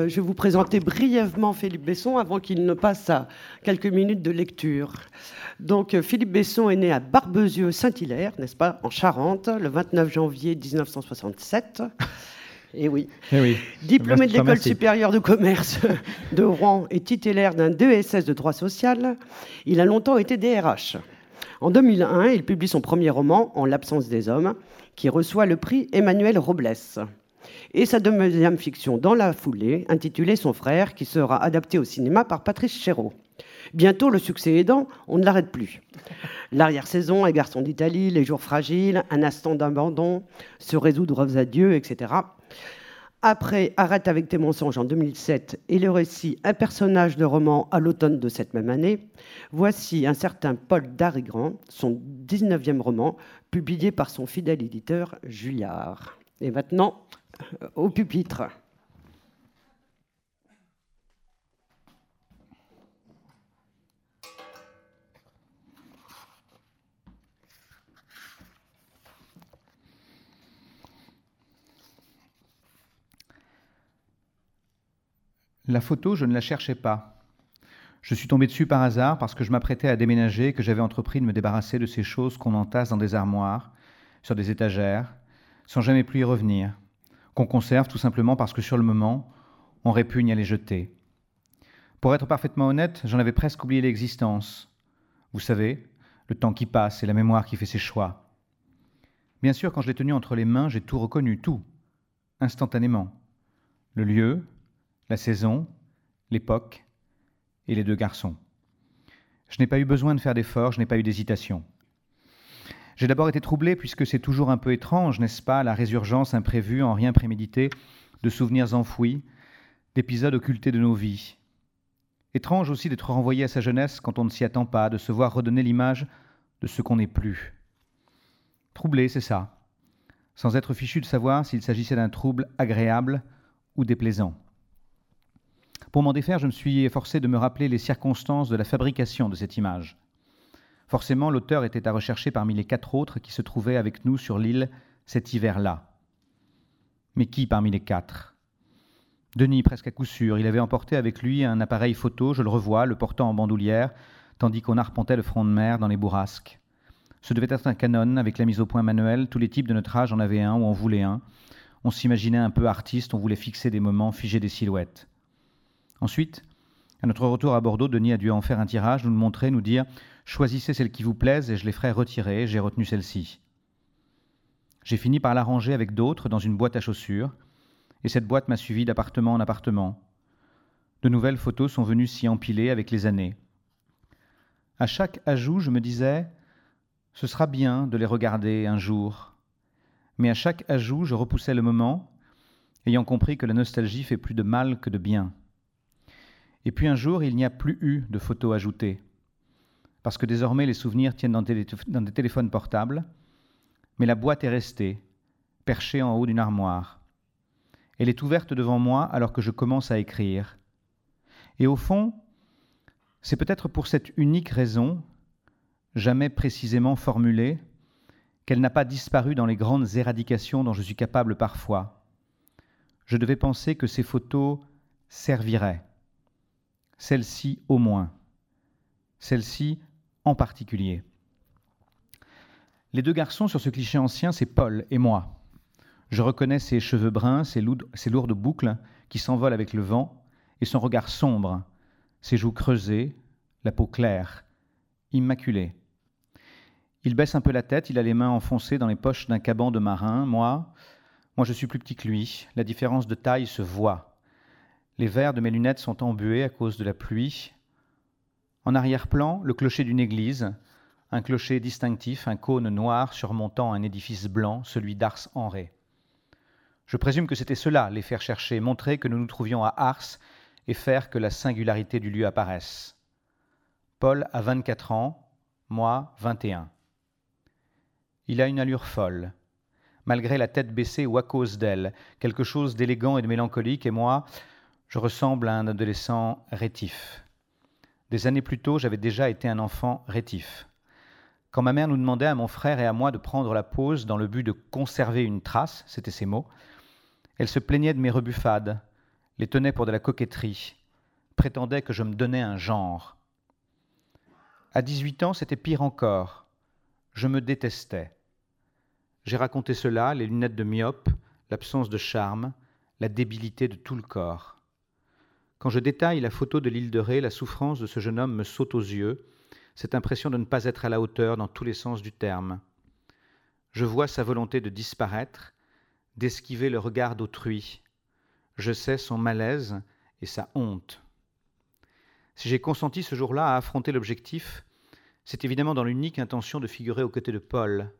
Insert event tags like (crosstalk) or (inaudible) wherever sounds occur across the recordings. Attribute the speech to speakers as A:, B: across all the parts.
A: Euh, je vais vous présenter brièvement Philippe Besson avant qu'il ne passe à quelques minutes de lecture. Donc, euh, Philippe Besson est né à Barbezieux-Saint-Hilaire, n'est-ce pas, en Charente, le 29 janvier 1967. Et oui.
B: Eh oui.
A: Diplômé de l'école supérieure de commerce (laughs) de Rouen et titulaire d'un DESS de droit social, il a longtemps été DRH. En 2001, il publie son premier roman, En l'absence des hommes, qui reçoit le prix Emmanuel Robles. Et sa deuxième fiction dans la foulée, intitulée Son frère, qui sera adaptée au cinéma par Patrice Chéreau. Bientôt, le succès aidant, on ne l'arrête plus. (laughs) L'arrière-saison, Un garçon d'Italie, Les jours fragiles, Un instant d'abandon, Se résoudre à Dieu, etc. Après Arrête avec tes mensonges en 2007 et le récit Un personnage de roman à l'automne de cette même année, voici un certain Paul Darigrand, son 19e roman, publié par son fidèle éditeur Julliard. Et maintenant, au pupitre.
B: La photo, je ne la cherchais pas. Je suis tombé dessus par hasard parce que je m'apprêtais à déménager et que j'avais entrepris de me débarrasser de ces choses qu'on entasse dans des armoires, sur des étagères, sans jamais plus y revenir, qu'on conserve tout simplement parce que sur le moment, on répugne à les jeter. Pour être parfaitement honnête, j'en avais presque oublié l'existence. Vous savez, le temps qui passe et la mémoire qui fait ses choix. Bien sûr, quand je l'ai tenu entre les mains, j'ai tout reconnu, tout, instantanément. Le lieu, la saison, l'époque et les deux garçons. Je n'ai pas eu besoin de faire d'efforts, je n'ai pas eu d'hésitation. J'ai d'abord été troublé puisque c'est toujours un peu étrange, n'est-ce pas, la résurgence imprévue, en rien prémédité, de souvenirs enfouis, d'épisodes occultés de nos vies. Étrange aussi d'être renvoyé à sa jeunesse quand on ne s'y attend pas, de se voir redonner l'image de ce qu'on n'est plus. Troublé, c'est ça, sans être fichu de savoir s'il s'agissait d'un trouble agréable ou déplaisant. Pour m'en défaire, je me suis efforcé de me rappeler les circonstances de la fabrication de cette image. Forcément, l'auteur était à rechercher parmi les quatre autres qui se trouvaient avec nous sur l'île cet hiver-là. Mais qui parmi les quatre? Denis, presque à coup sûr. Il avait emporté avec lui un appareil photo, je le revois, le portant en bandoulière, tandis qu'on arpentait le front de mer dans les bourrasques. Ce devait être un Canon avec la mise au point manuelle. Tous les types de notre âge en avaient un ou en voulaient un. On s'imaginait un peu artiste, on voulait fixer des moments, figer des silhouettes. Ensuite, à notre retour à Bordeaux, Denis a dû en faire un tirage, nous le montrer, nous dire Choisissez celle qui vous plaise et je les ferai retirer. J'ai retenu celle-ci. J'ai fini par la ranger avec d'autres dans une boîte à chaussures, et cette boîte m'a suivi d'appartement en appartement. De nouvelles photos sont venues s'y empiler avec les années. À chaque ajout, je me disais Ce sera bien de les regarder un jour. Mais à chaque ajout, je repoussais le moment, ayant compris que la nostalgie fait plus de mal que de bien. Et puis un jour, il n'y a plus eu de photos ajoutées, parce que désormais les souvenirs tiennent dans, des téléphones portables, mais la boîte est restée, perchée en haut d'une armoire. Elle est ouverte devant moi alors que je commence à écrire. Et au fond, c'est peut-être pour cette unique raison, jamais précisément formulée, qu'elle n'a pas disparu dans les grandes éradications dont je suis capable parfois. Je devais penser que ces photos serviraient celle-ci au moins, celle-ci particulier. Les deux garçons sur ce cliché ancien, c'est Paul et moi. Je reconnais ses cheveux bruns, ses, lourdes, ses lourdes boucles qui s'envolent avec le vent, et son regard sombre, ses joues creusées, la peau claire, immaculée. Il baisse un peu la tête, il a les mains enfoncées dans les poches d'un caban de marin. Moi, moi je suis plus petit que lui. La différence de taille se voit. Les verres de mes lunettes sont embués à cause de la pluie. En arrière-plan, le clocher d'une église, un clocher distinctif, un cône noir surmontant un édifice blanc, celui d'Ars en Ré. Je présume que c'était cela, les faire chercher, montrer que nous nous trouvions à Ars et faire que la singularité du lieu apparaisse. Paul a 24 ans, moi 21. Il a une allure folle. Malgré la tête baissée ou à cause d'elle, quelque chose d'élégant et de mélancolique, et moi, je ressemble à un adolescent rétif. Des années plus tôt, j'avais déjà été un enfant rétif. Quand ma mère nous demandait à mon frère et à moi de prendre la pause dans le but de conserver une trace, c'était ses mots, elle se plaignait de mes rebuffades, les tenait pour de la coquetterie, prétendait que je me donnais un genre. À 18 ans, c'était pire encore. Je me détestais. J'ai raconté cela, les lunettes de myope, l'absence de charme, la débilité de tout le corps. Quand je détaille la photo de l'île de Ré, la souffrance de ce jeune homme me saute aux yeux, cette impression de ne pas être à la hauteur dans tous les sens du terme. Je vois sa volonté de disparaître, d'esquiver le regard d'autrui. Je sais son malaise et sa honte. Si j'ai consenti ce jour-là à affronter l'objectif, c'est évidemment dans l'unique intention de figurer aux côtés de Paul,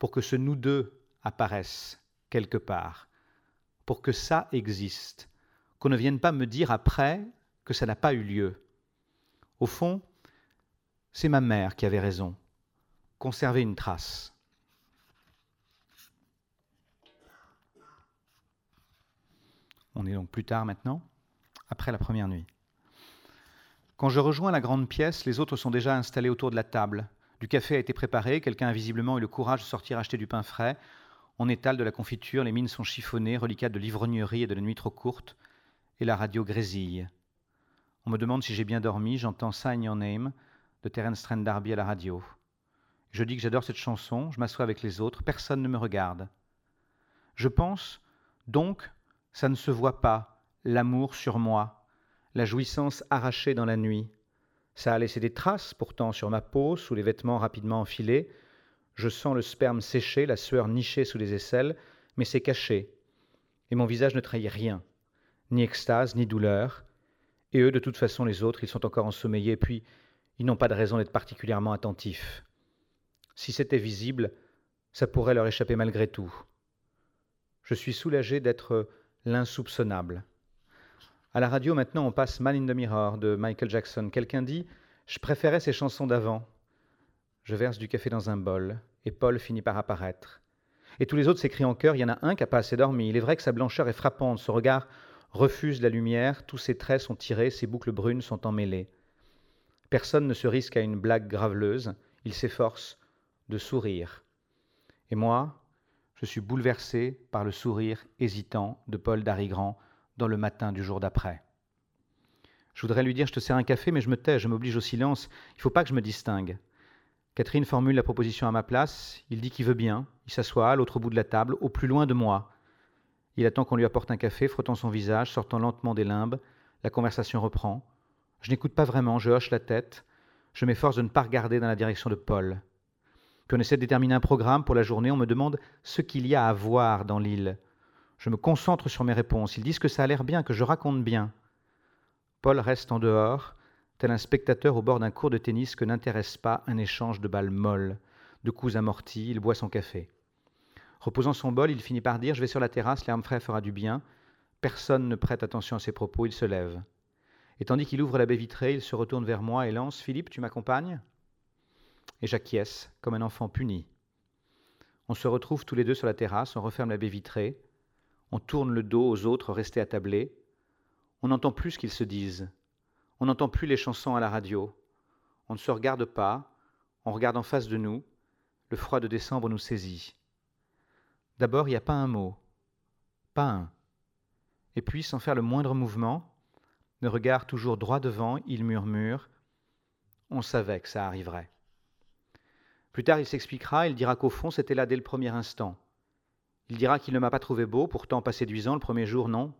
B: pour que ce nous deux apparaisse quelque part, pour que ça existe, qu'on ne vienne pas me dire après que ça n'a pas eu lieu. Au fond, c'est ma mère qui avait raison. Conserver une trace. On est donc plus tard maintenant, après la première nuit. Quand je rejoins la grande pièce, les autres sont déjà installés autour de la table. Du café a été préparé, quelqu'un a visiblement eu le courage de sortir acheter du pain frais. On étale de la confiture, les mines sont chiffonnées, reliquats de l'ivrognerie et de la nuit trop courte, et la radio grésille. On me demande si j'ai bien dormi, j'entends Sign Your Name de Terence Trent D'Arby à la radio. Je dis que j'adore cette chanson, je m'assois avec les autres, personne ne me regarde. Je pense, donc, ça ne se voit pas, l'amour sur moi, la jouissance arrachée dans la nuit. Ça a laissé des traces pourtant sur ma peau, sous les vêtements rapidement enfilés. Je sens le sperme séché, la sueur nichée sous les aisselles, mais c'est caché. Et mon visage ne trahit rien, ni extase, ni douleur. Et eux, de toute façon, les autres, ils sont encore ensommeillés, puis ils n'ont pas de raison d'être particulièrement attentifs. Si c'était visible, ça pourrait leur échapper malgré tout. Je suis soulagé d'être l'insoupçonnable. À la radio, maintenant, on passe Man in the Mirror de Michael Jackson. Quelqu'un dit Je préférais ces chansons d'avant. Je verse du café dans un bol, et Paul finit par apparaître. Et tous les autres s'écrient en chœur Il y en a un qui n'a pas assez dormi. Il est vrai que sa blancheur est frappante, son regard refuse la lumière, tous ses traits sont tirés, ses boucles brunes sont emmêlées. Personne ne se risque à une blague graveleuse, il s'efforce de sourire. Et moi, je suis bouleversé par le sourire hésitant de Paul Darigrand dans le matin du jour d'après. Je voudrais lui dire Je te sers un café, mais je me tais, je m'oblige au silence. Il ne faut pas que je me distingue. Catherine formule la proposition à ma place. Il dit qu'il veut bien. Il s'assoit à l'autre bout de la table, au plus loin de moi. Il attend qu'on lui apporte un café, frottant son visage, sortant lentement des limbes. La conversation reprend. Je n'écoute pas vraiment, je hoche la tête. Je m'efforce de ne pas regarder dans la direction de Paul. Puis on essaie de déterminer un programme pour la journée. On me demande ce qu'il y a à voir dans l'île. Je me concentre sur mes réponses. Ils disent que ça a l'air bien, que je raconte bien. Paul reste en dehors, tel un spectateur au bord d'un cours de tennis que n'intéresse pas un échange de balles molles, de coups amortis. Il boit son café. Reposant son bol, il finit par dire Je vais sur la terrasse, l'air frais fera du bien. Personne ne prête attention à ses propos, il se lève. Et tandis qu'il ouvre la baie vitrée, il se retourne vers moi et lance Philippe, tu m'accompagnes? Et j'acquiesce, comme un enfant puni. On se retrouve tous les deux sur la terrasse, on referme la baie vitrée, on tourne le dos aux autres restés attablés. On n'entend plus ce qu'ils se disent. On n'entend plus les chansons à la radio. On ne se regarde pas. On regarde en face de nous. Le froid de décembre nous saisit. D'abord, il n'y a pas un mot. Pas un. Et puis, sans faire le moindre mouvement, le regard toujours droit devant, il murmure On savait que ça arriverait. Plus tard, il s'expliquera, il dira qu'au fond, c'était là dès le premier instant. Il dira qu'il ne m'a pas trouvé beau, pourtant pas séduisant le premier jour, non.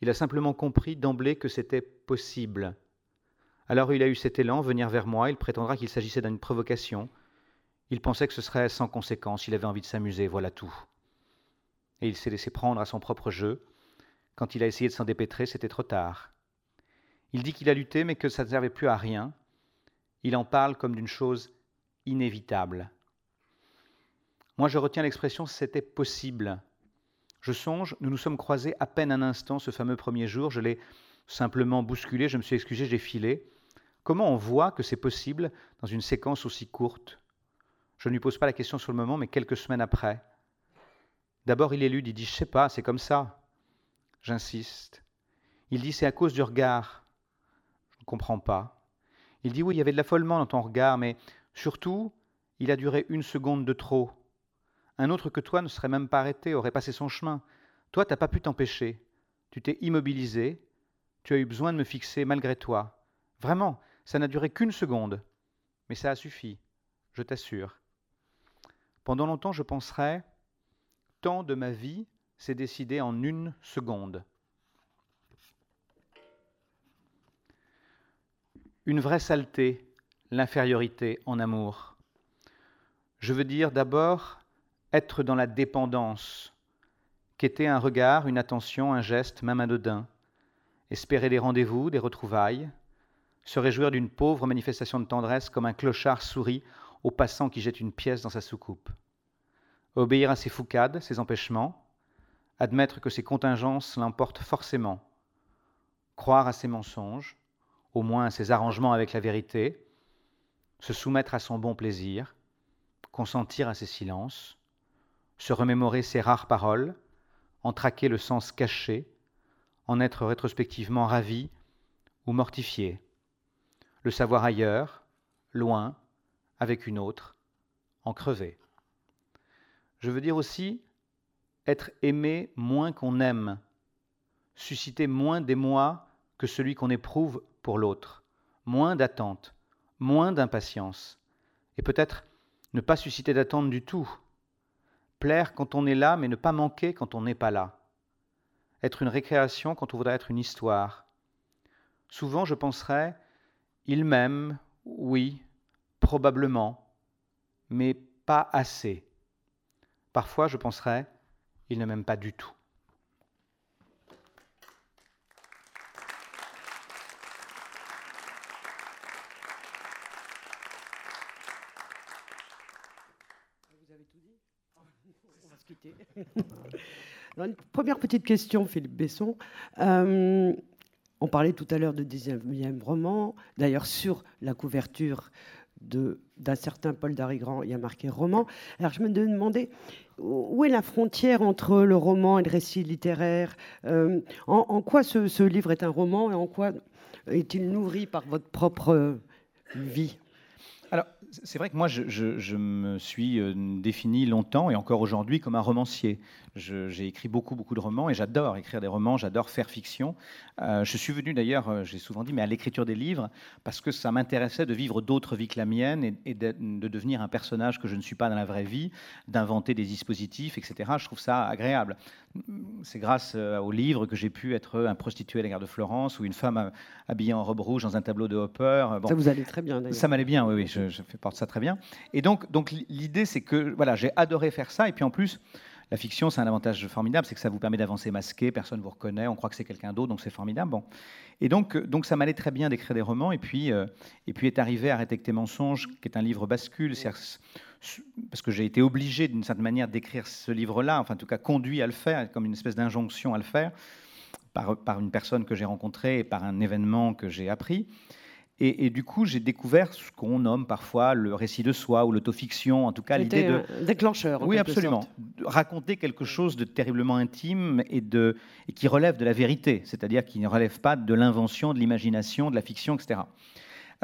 B: Il a simplement compris d'emblée que c'était possible. Alors il a eu cet élan, venir vers moi, il prétendra qu'il s'agissait d'une provocation. Il pensait que ce serait sans conséquence, il avait envie de s'amuser, voilà tout. Et il s'est laissé prendre à son propre jeu. Quand il a essayé de s'en dépêtrer, c'était trop tard. Il dit qu'il a lutté, mais que ça ne servait plus à rien. Il en parle comme d'une chose inévitable. Moi, je retiens l'expression c'était possible. Je songe, nous nous sommes croisés à peine un instant ce fameux premier jour, je l'ai simplement bousculé, je me suis excusé, j'ai filé. Comment on voit que c'est possible dans une séquence aussi courte? Je ne lui pose pas la question sur le moment, mais quelques semaines après. D'abord, il élude, il dit Je sais pas, c'est comme ça. J'insiste. Il dit C'est à cause du regard. Je ne comprends pas. Il dit Oui, il y avait de l'affolement dans ton regard, mais surtout, il a duré une seconde de trop. Un autre que toi ne serait même pas arrêté, aurait passé son chemin. Toi, t'as pas pu t'empêcher. Tu t'es immobilisé, tu as eu besoin de me fixer malgré toi. Vraiment, ça n'a duré qu'une seconde, mais ça a suffi, je t'assure. Pendant longtemps, je penserai, tant de ma vie s'est décidé en une seconde. Une vraie saleté, l'infériorité en amour. Je veux dire d'abord être dans la dépendance, qu'était un regard, une attention, un geste, même un dedin, espérer des rendez-vous, des retrouvailles, se réjouir d'une pauvre manifestation de tendresse comme un clochard sourit au passant qui jette une pièce dans sa soucoupe. Obéir à ses foucades, ses empêchements, admettre que ses contingences l'emportent forcément, croire à ses mensonges, au moins à ses arrangements avec la vérité, se soumettre à son bon plaisir, consentir à ses silences, se remémorer ses rares paroles, en traquer le sens caché, en être rétrospectivement ravi ou mortifié, le savoir ailleurs, loin, avec une autre, en crever. Je veux dire aussi être aimé moins qu'on aime, susciter moins d'émoi que celui qu'on éprouve pour l'autre, moins d'attente, moins d'impatience, et peut-être ne pas susciter d'attente du tout, plaire quand on est là, mais ne pas manquer quand on n'est pas là, être une récréation quand on voudrait être une histoire. Souvent je penserais, il m'aime, oui, probablement, mais pas assez. Parfois je penserais, il ne m'aime pas du tout. (laughs)
A: une première petite question, Philippe Besson. Euh, on parlait tout à l'heure de 19e roman. D'ailleurs, sur la couverture d'un certain Paul Darigrand, il y a marqué roman. Alors je me demandais où est la frontière entre le roman et le récit littéraire euh, en, quoi ce, livre est un roman et en quoi est-il nourri par votre propre vie?
B: Alors, c'est vrai que moi, je, me suis euh, défini longtemps et encore aujourd'hui comme un romancier. J'ai écrit beaucoup, beaucoup de romans et j'adore écrire des romans, j'adore faire fiction. Euh, je suis venu d'ailleurs, euh, j'ai souvent dit, mais à l'écriture des livres, parce que ça m'intéressait de vivre d'autres vies que la mienne et, de, devenir un personnage que je ne suis pas dans la vraie vie, d'inventer des dispositifs, etc. Je trouve ça agréable. C'est grâce aux livres que j'ai pu être un prostitué à la gare de Florence ou une femme habillée en robe rouge dans un tableau de Hopper.
A: Ça vous allait très bien, d'ailleurs.
B: Ça m'allait bien, oui, oui. Je, je, porte ça très bien. Et donc, donc l'idée, c'est que voilà, j'ai adoré faire ça. Et puis en plus, la fiction, c'est un avantage formidable, c'est que ça vous permet d'avancer masqué, personne ne vous reconnaît, on croit que c'est quelqu'un d'autre, donc c'est formidable. Bon. Et donc, donc ça m'allait très bien d'écrire des romans. Et puis, euh, et puis est arrivé Arrêter tes mensonges, qui est un livre bascule, parce que j'ai été obligé d'une certaine manière d'écrire ce livre-là, enfin en tout cas conduit à le faire, comme une espèce d'injonction à le faire, par, par une personne que j'ai rencontrée et par un événement que j'ai appris. Et, du coup, j'ai découvert ce qu'on nomme parfois le récit de soi ou l'autofiction, en tout cas l'idée de...
A: déclencheur.
B: oui, absolument. Raconter quelque chose de terriblement intime et, de, et qui relève de la vérité, c'est-à-dire qui ne relève pas de l'invention, de l'imagination, de la fiction, etc.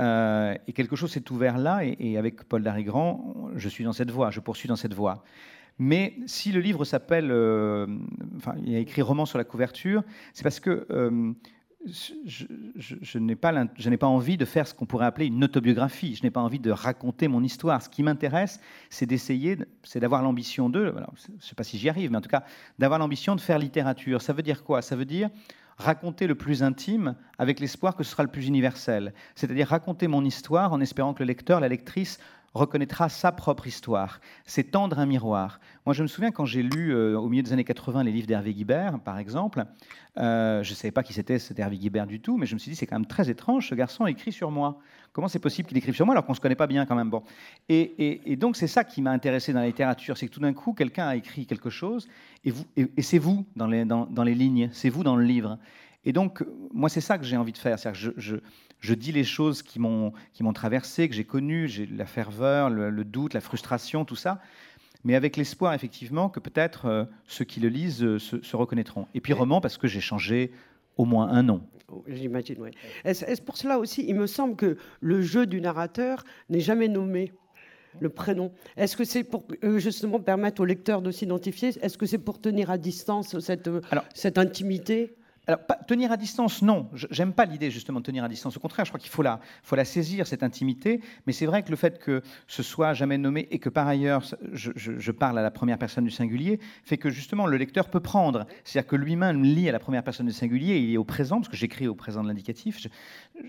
B: Euh, et quelque chose s'est ouvert là, et, avec Paul Darigrand, je suis dans cette voie, je poursuis dans cette voie. Mais si le livre s'appelle, euh, enfin, il y a écrit roman sur la couverture, c'est parce que euh, je, je, n'ai pas, pas, envie de faire ce qu'on pourrait appeler une autobiographie. Je n'ai pas envie de raconter mon histoire. Ce qui m'intéresse, c'est d'essayer, c'est d'avoir l'ambition de, je ne sais pas si j'y arrive, mais en tout cas, d'avoir l'ambition de faire littérature. Ça veut dire quoi? Ça veut dire raconter le plus intime avec l'espoir que ce sera le plus universel. C'est-à-dire raconter mon histoire en espérant que le lecteur, la lectrice reconnaîtra sa propre histoire. C'est tendre un miroir. Moi, je me souviens quand j'ai lu euh, au milieu des années 80 les livres d'Hervé Guibert, par exemple, euh, je ne savais pas qui c'était cet Hervé Guibert du tout, mais je me suis dit, c'est quand même très étrange, ce garçon écrit sur moi. Comment c'est possible qu'il écrive sur moi alors qu'on ne se connaît pas bien quand même? Bon. Et, donc, c'est ça qui m'a intéressé dans la littérature, c'est que tout d'un coup, quelqu'un a écrit quelque chose, et, et, c'est vous dans les, dans, les lignes, c'est vous dans le livre. Et donc, moi, c'est ça que j'ai envie de faire. Je, je, je dis les choses qui m'ont traversé, que j'ai connues, j'ai la ferveur, le, doute, la frustration, tout ça, mais avec l'espoir effectivement que peut-être euh, ceux qui le lisent euh, se, reconnaîtront. Et puis roman parce que j'ai changé au moins un nom.
A: J'imagine, oui. Est-ce pour cela aussi, il me semble que le jeu du narrateur n'est jamais nommé le prénom. Est-ce que c'est pour euh, justement permettre au lecteur de s'identifier? Est-ce que c'est pour tenir à distance cette, cette intimité?
B: Alors, tenir à distance, non. J'aime pas l'idée justement de tenir à distance. Au contraire, je crois qu'il faut la, faut la saisir, cette intimité. Mais c'est vrai que le fait que ce soit jamais nommé et que par ailleurs, je, parle à la première personne du singulier, fait que justement le lecteur peut prendre. C'est-à-dire que lui-même lit à la première personne du singulier, il est au présent, parce que j'écris au présent de l'indicatif.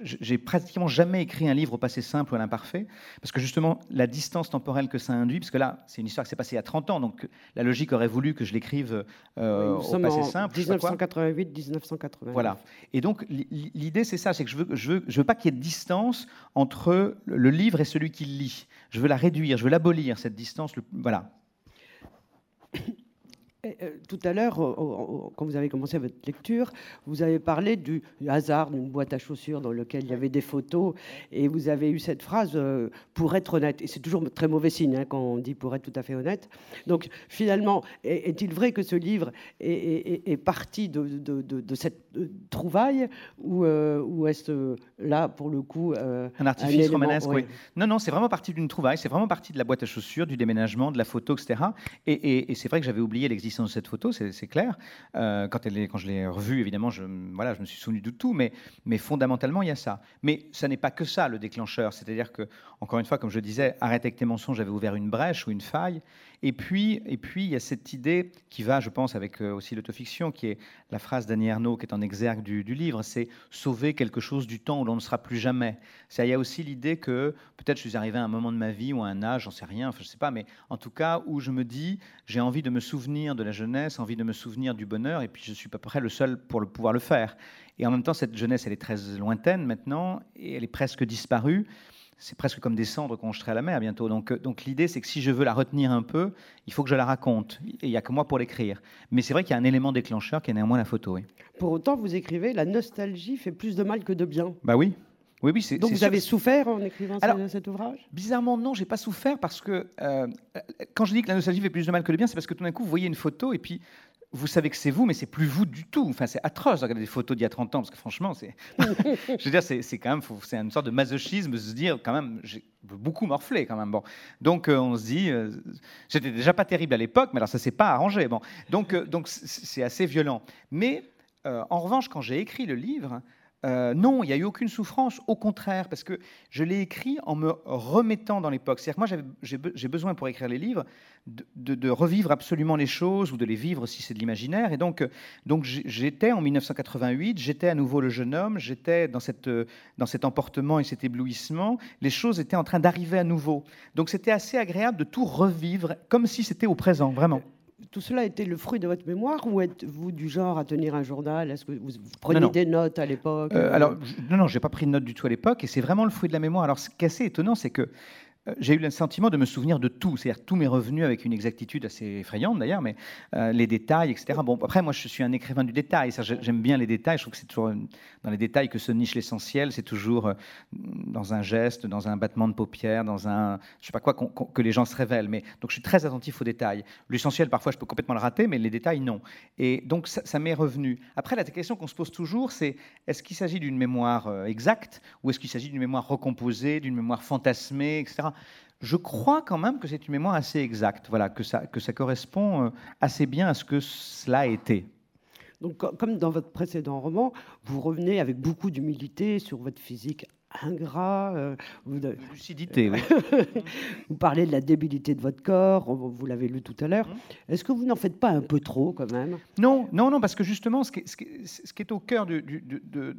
B: J'ai pratiquement jamais écrit un livre au passé simple ou à l'imparfait, parce que justement la distance temporelle que ça induit, parce que là, c'est une histoire qui s'est passée il y a 30 ans, donc la logique aurait voulu que je l'écrive euh, au passé simple.
A: 1988, 19
B: voilà. Et donc, l'idée, c'est ça, c'est que je veux, je veux, je veux pas qu'il y ait de distance entre le livre et celui qui le lit. Je veux la réduire, je veux l'abolir, cette distance. Voilà.
A: Euh, tout à l'heure, quand vous avez commencé votre lecture, vous avez parlé du hasard d'une boîte à chaussures dans laquelle il y avait des photos, et vous avez eu cette phrase euh, pour être honnête. Et c'est toujours très mauvais signe hein, quand on dit pour être tout à fait honnête. Donc finalement, est-il vrai que ce livre est, parti de, cette euh, trouvaille, ou, ou est-ce là pour le coup
B: un artifice romanesque oui. Non, non, c'est vraiment parti d'une trouvaille. C'est vraiment parti de la boîte à chaussures, du déménagement, de la photo, etc. Et, et c'est vrai que j'avais oublié l'existence de cette photo, c'est clair. Euh, quand, elle est, quand je l'ai revue, évidemment, je, me suis souvenu de tout, mais, mais fondamentalement, il y a ça. Mais ça n'est pas que ça, le déclencheur. C'est-à-dire que, encore une fois, comme je disais, arrête avec tes mensonges, j'avais ouvert une brèche ou une faille. Et puis, et puis, il y a cette idée qui va, je pense, avec euh, aussi l'autofiction, qui est la phrase d'Annie Ernaux, qui est en exergue du, livre, c'est sauver quelque chose du temps où l'on ne sera plus jamais. Il y a aussi l'idée que peut-être je suis arrivé à un moment de ma vie ou à un âge, j'en sais rien, enfin, je sais pas, mais en tout cas où je me dis, j'ai envie de me souvenir de la jeunesse, envie de me souvenir du bonheur, et puis je suis pas près le seul pour le pouvoir le faire. Et en même temps, cette jeunesse, elle est très lointaine maintenant, et elle est presque disparue c'est presque comme des cendres qu'on jeterait à la mer bientôt. Donc, euh, donc l'idée, c'est que si je veux la retenir un peu, il faut que je la raconte. Et il n'y a que moi pour l'écrire. Mais c'est vrai qu'il y a un élément déclencheur qui est néanmoins la photo.
A: Pour autant, vous écrivez, la nostalgie fait plus de mal que de bien.
B: Bah oui. Oui, oui, c'est,
A: Donc vous avez souffert en écrivant cet ouvrage?
B: Bizarrement, non, j'ai pas souffert parce que euh, quand je dis que la nostalgie fait plus de mal que de bien, c'est parce que tout d'un coup, vous voyez une photo et puis vous savez que c'est vous, mais c'est plus vous du tout. Enfin, c'est atroce de regarder des photos d'il y a 30 ans, parce que franchement, c'est, (laughs) je veux dire, c'est, quand même, c'est une sorte de masochisme de se dire, quand même, j'ai beaucoup morflé quand même. Bon, donc euh, on se dit, euh, j'étais déjà pas terrible à l'époque, mais alors ça s'est pas arrangé. Bon, donc euh, donc c'est assez violent. Mais en revanche, quand j'ai écrit le livre, euh, non, il n'y a eu aucune souffrance, au contraire, parce que je l'ai écrit en me remettant dans l'époque. C'est-à-dire que moi, j'ai besoin pour écrire les livres de, revivre absolument les choses ou de les vivre si c'est de l'imaginaire. Et donc, donc j'étais en 1988, j'étais à nouveau le jeune homme, j'étais dans, cette, dans cet emportement et cet éblouissement. Les choses étaient en train d'arriver à nouveau. Donc c'était assez agréable de tout revivre comme si c'était au présent, vraiment
A: tout cela était le fruit de votre mémoire ou êtes-vous du genre à tenir un journal? Est-ce que vous preniez des notes à l'époque?
B: Euh, Alors, non, non, j'ai pas pris de notes du tout à l'époque et c'est vraiment le fruit de la mémoire. Alors, ce qui est assez étonnant, c'est que j'ai eu le sentiment de me souvenir de tout, c'est-à-dire tous mes revenus avec une exactitude assez effrayante d'ailleurs, mais euh, les détails, etc. Bon, après, moi, je suis un écrivain du détail, j'aime bien les détails, je trouve que c'est toujours dans les détails que se niche l'essentiel, c'est toujours euh, dans un geste, dans un battement de paupières, dans un, je sais pas quoi, que les gens se révèlent. Mais donc, je suis très attentif aux détails. L'essentiel, parfois, je peux complètement le rater, mais les détails, non. Et donc, ça, m'est revenu. Après, la question qu'on se pose toujours, c'est est-ce qu'il s'agit d'une mémoire exacte ou est-ce qu'il s'agit d'une mémoire recomposée, d'une mémoire fantasmée, etc je crois quand même que c'est une mémoire assez exacte, voilà, que ça, que ça correspond euh, assez bien à ce que cela a été.
A: Donc, comme dans votre précédent roman, vous revenez avec beaucoup d'humilité sur votre physique ingrat.
B: Euh, vous, lucidité, oui. (laughs)
A: vous parlez de la débilité de votre corps, vous l'avez lu tout à l'heure. Mmh. Est-ce que vous n'en faites pas un peu trop quand même?
B: Non, non, non, parce que justement, ce qui, ce qui, est au cœur de, de,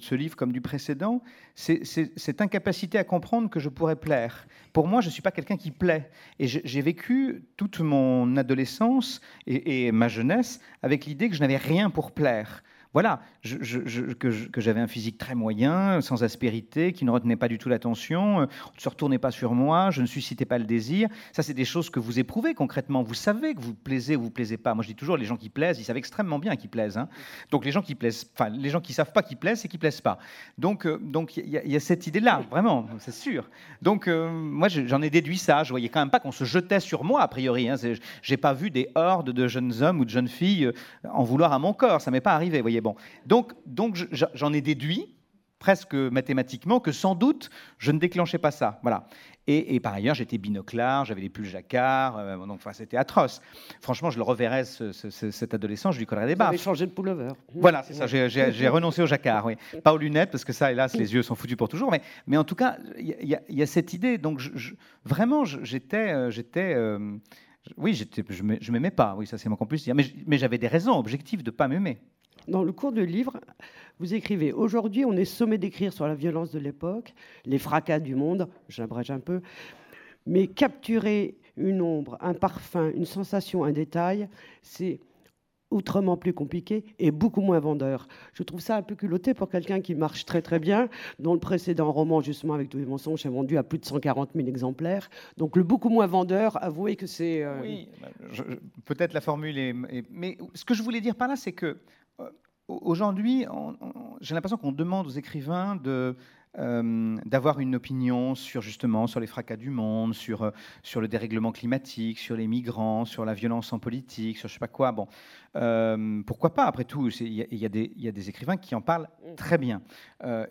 B: ce livre comme du précédent, c'est cette incapacité à comprendre que je pourrais plaire. Pour moi, je ne suis pas quelqu'un qui plaît. Et j'ai vécu toute mon adolescence et, et ma jeunesse avec l'idée que je n'avais rien pour plaire voilà, que, j'avais un physique très moyen, sans aspérité, qui ne retenait pas du tout l'attention, on ne se retournait pas sur moi, je ne suscitais pas le désir. Ça, c'est des choses que vous éprouvez concrètement. Vous savez que vous plaisez ou vous plaisez pas. Moi, je dis toujours, les gens qui plaisent, ils savent extrêmement bien qu'ils plaisent. Hein. Donc, les gens qui plaisent, enfin, les gens qui savent pas qu'ils plaisent, c'est qu'ils plaisent pas. Donc, euh, donc, il y, a cette idée-là, vraiment, c'est sûr. Donc, euh, moi, j'en ai déduit ça. Je voyais quand même pas qu'on se jetait sur moi a priori. Hein. J'ai pas vu des hordes de jeunes hommes ou de jeunes filles euh, en vouloir à mon corps. Ça m'est pas arrivé, voyez. Bon, donc, donc j'en ai déduit presque mathématiquement que sans doute je ne déclenchais pas ça. Voilà. Et, par ailleurs, j'étais binoclard, j'avais les pulls jacquard, euh, donc enfin, c'était atroce. Franchement, je le reverrais, cet adolescent, je lui collerais des baffes.
A: Vous changé de pullover.
B: Voilà, c'est ça, j'ai renoncé au jacquard, oui. Pas aux lunettes, parce que ça, hélas, les yeux sont foutus pour toujours. Mais, mais en tout cas, il y, a cette idée. Donc, je, vraiment, j'étais... Euh, j'étais euh, oui, je ne m'aimais pas, oui, ça c'est mon qu'on puisse dire. Mais, mais j'avais des raisons objectives de ne pas m'aimer.
A: Dans le cours de livre, vous écrivez Aujourd'hui, on est sommé d'écrire sur la violence de l'époque, les fracas du monde, j'abrège un peu, mais capturer une ombre, un parfum, une sensation, un détail, c'est outrement plus compliqué et beaucoup moins vendeur. Je trouve ça un peu culotté pour quelqu'un qui marche très très bien, dont le précédent roman, justement, avec tous les mensonges, est vendu à plus de 140 000 exemplaires. Donc le beaucoup moins vendeur, avouez que c'est...
B: Euh, oui, bah, peut-être la formule est... Mais ce que je voulais dire par là, c'est que aujourd'hui, j'ai l'impression qu'on demande aux écrivains de, euh, d'avoir une opinion sur justement sur les fracas du monde, sur, euh, sur le dérèglement climatique, sur les migrants, sur la violence en politique, sur je sais pas quoi. Bon, pourquoi pas? Après tout, il y, y, a des écrivains qui en parlent très bien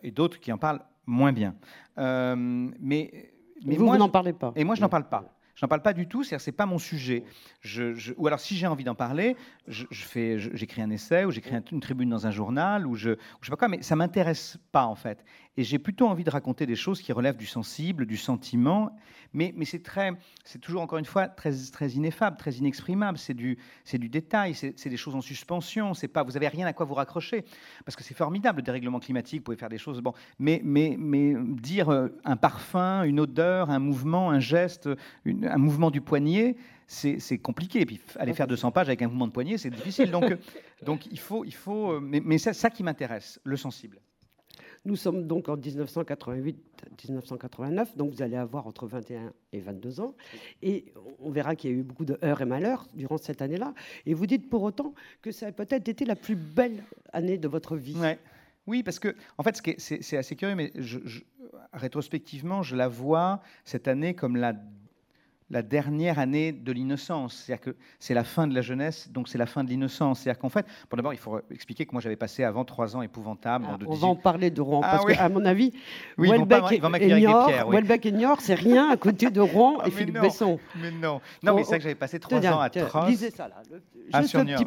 B: et d'autres qui en parlent moins bien. mais,
A: mais vous, vous n'en parlez pas.
B: Et moi, je n'en parle pas. Je n'en parle pas du tout, c'est-à-dire c'est pas mon sujet. Je, ou alors si j'ai envie d'en parler, je, j'écris un essai ou j'écris une tribune dans un journal ou je, je sais pas quoi, mais ça m'intéresse pas en fait. Et j'ai plutôt envie de raconter des choses qui relèvent du sensible, du sentiment, mais, c'est très, c'est toujours encore une fois très, très ineffable, très inexprimable. C'est du, c'est du détail, c'est, des choses en suspension. C'est pas, vous avez rien à quoi vous raccrocher, parce que c'est formidable le dérèglement climatique. Vous pouvez faire des choses, bon, mais, mais, mais dire euh, un parfum, une odeur, un mouvement, un geste, un mouvement du poignet, c'est compliqué. Et puis aller faire 200 pages avec un mouvement de poignet, c'est difficile. Donc, donc il faut, il faut. Euh, mais, mais c'est ça qui m'intéresse, le sensible.
A: Nous sommes donc en 1988-1989, donc vous allez avoir entre 21 et 22 ans. Et on verra qu'il y a eu beaucoup de heurts et malheurs durant cette année-là. Et vous dites pour autant que ça a peut-être été la plus belle année de votre vie.
B: Oui, parce que, en fait, c'est assez curieux, mais rétrospectivement, je la vois cette année comme la la dernière année de l'innocence. C'est-à-dire que c'est la fin de la jeunesse, donc c'est la fin de l'innocence. C'est-à-dire qu'en fait, pour d'abord, il faut expliquer que moi j'avais passé avant trois ans épouvantables.
A: Ah, on va en parler de Rouen, ah parce qu'à mon avis, Welbeck, et, Niort, c'est rien à côté de Rouen ah, et Philippe non, Besson.
B: Mais non, non, mais c'est ça que j'avais passé trois ans à Trosse.
A: Lisez ça là.
B: ah, sur Niort.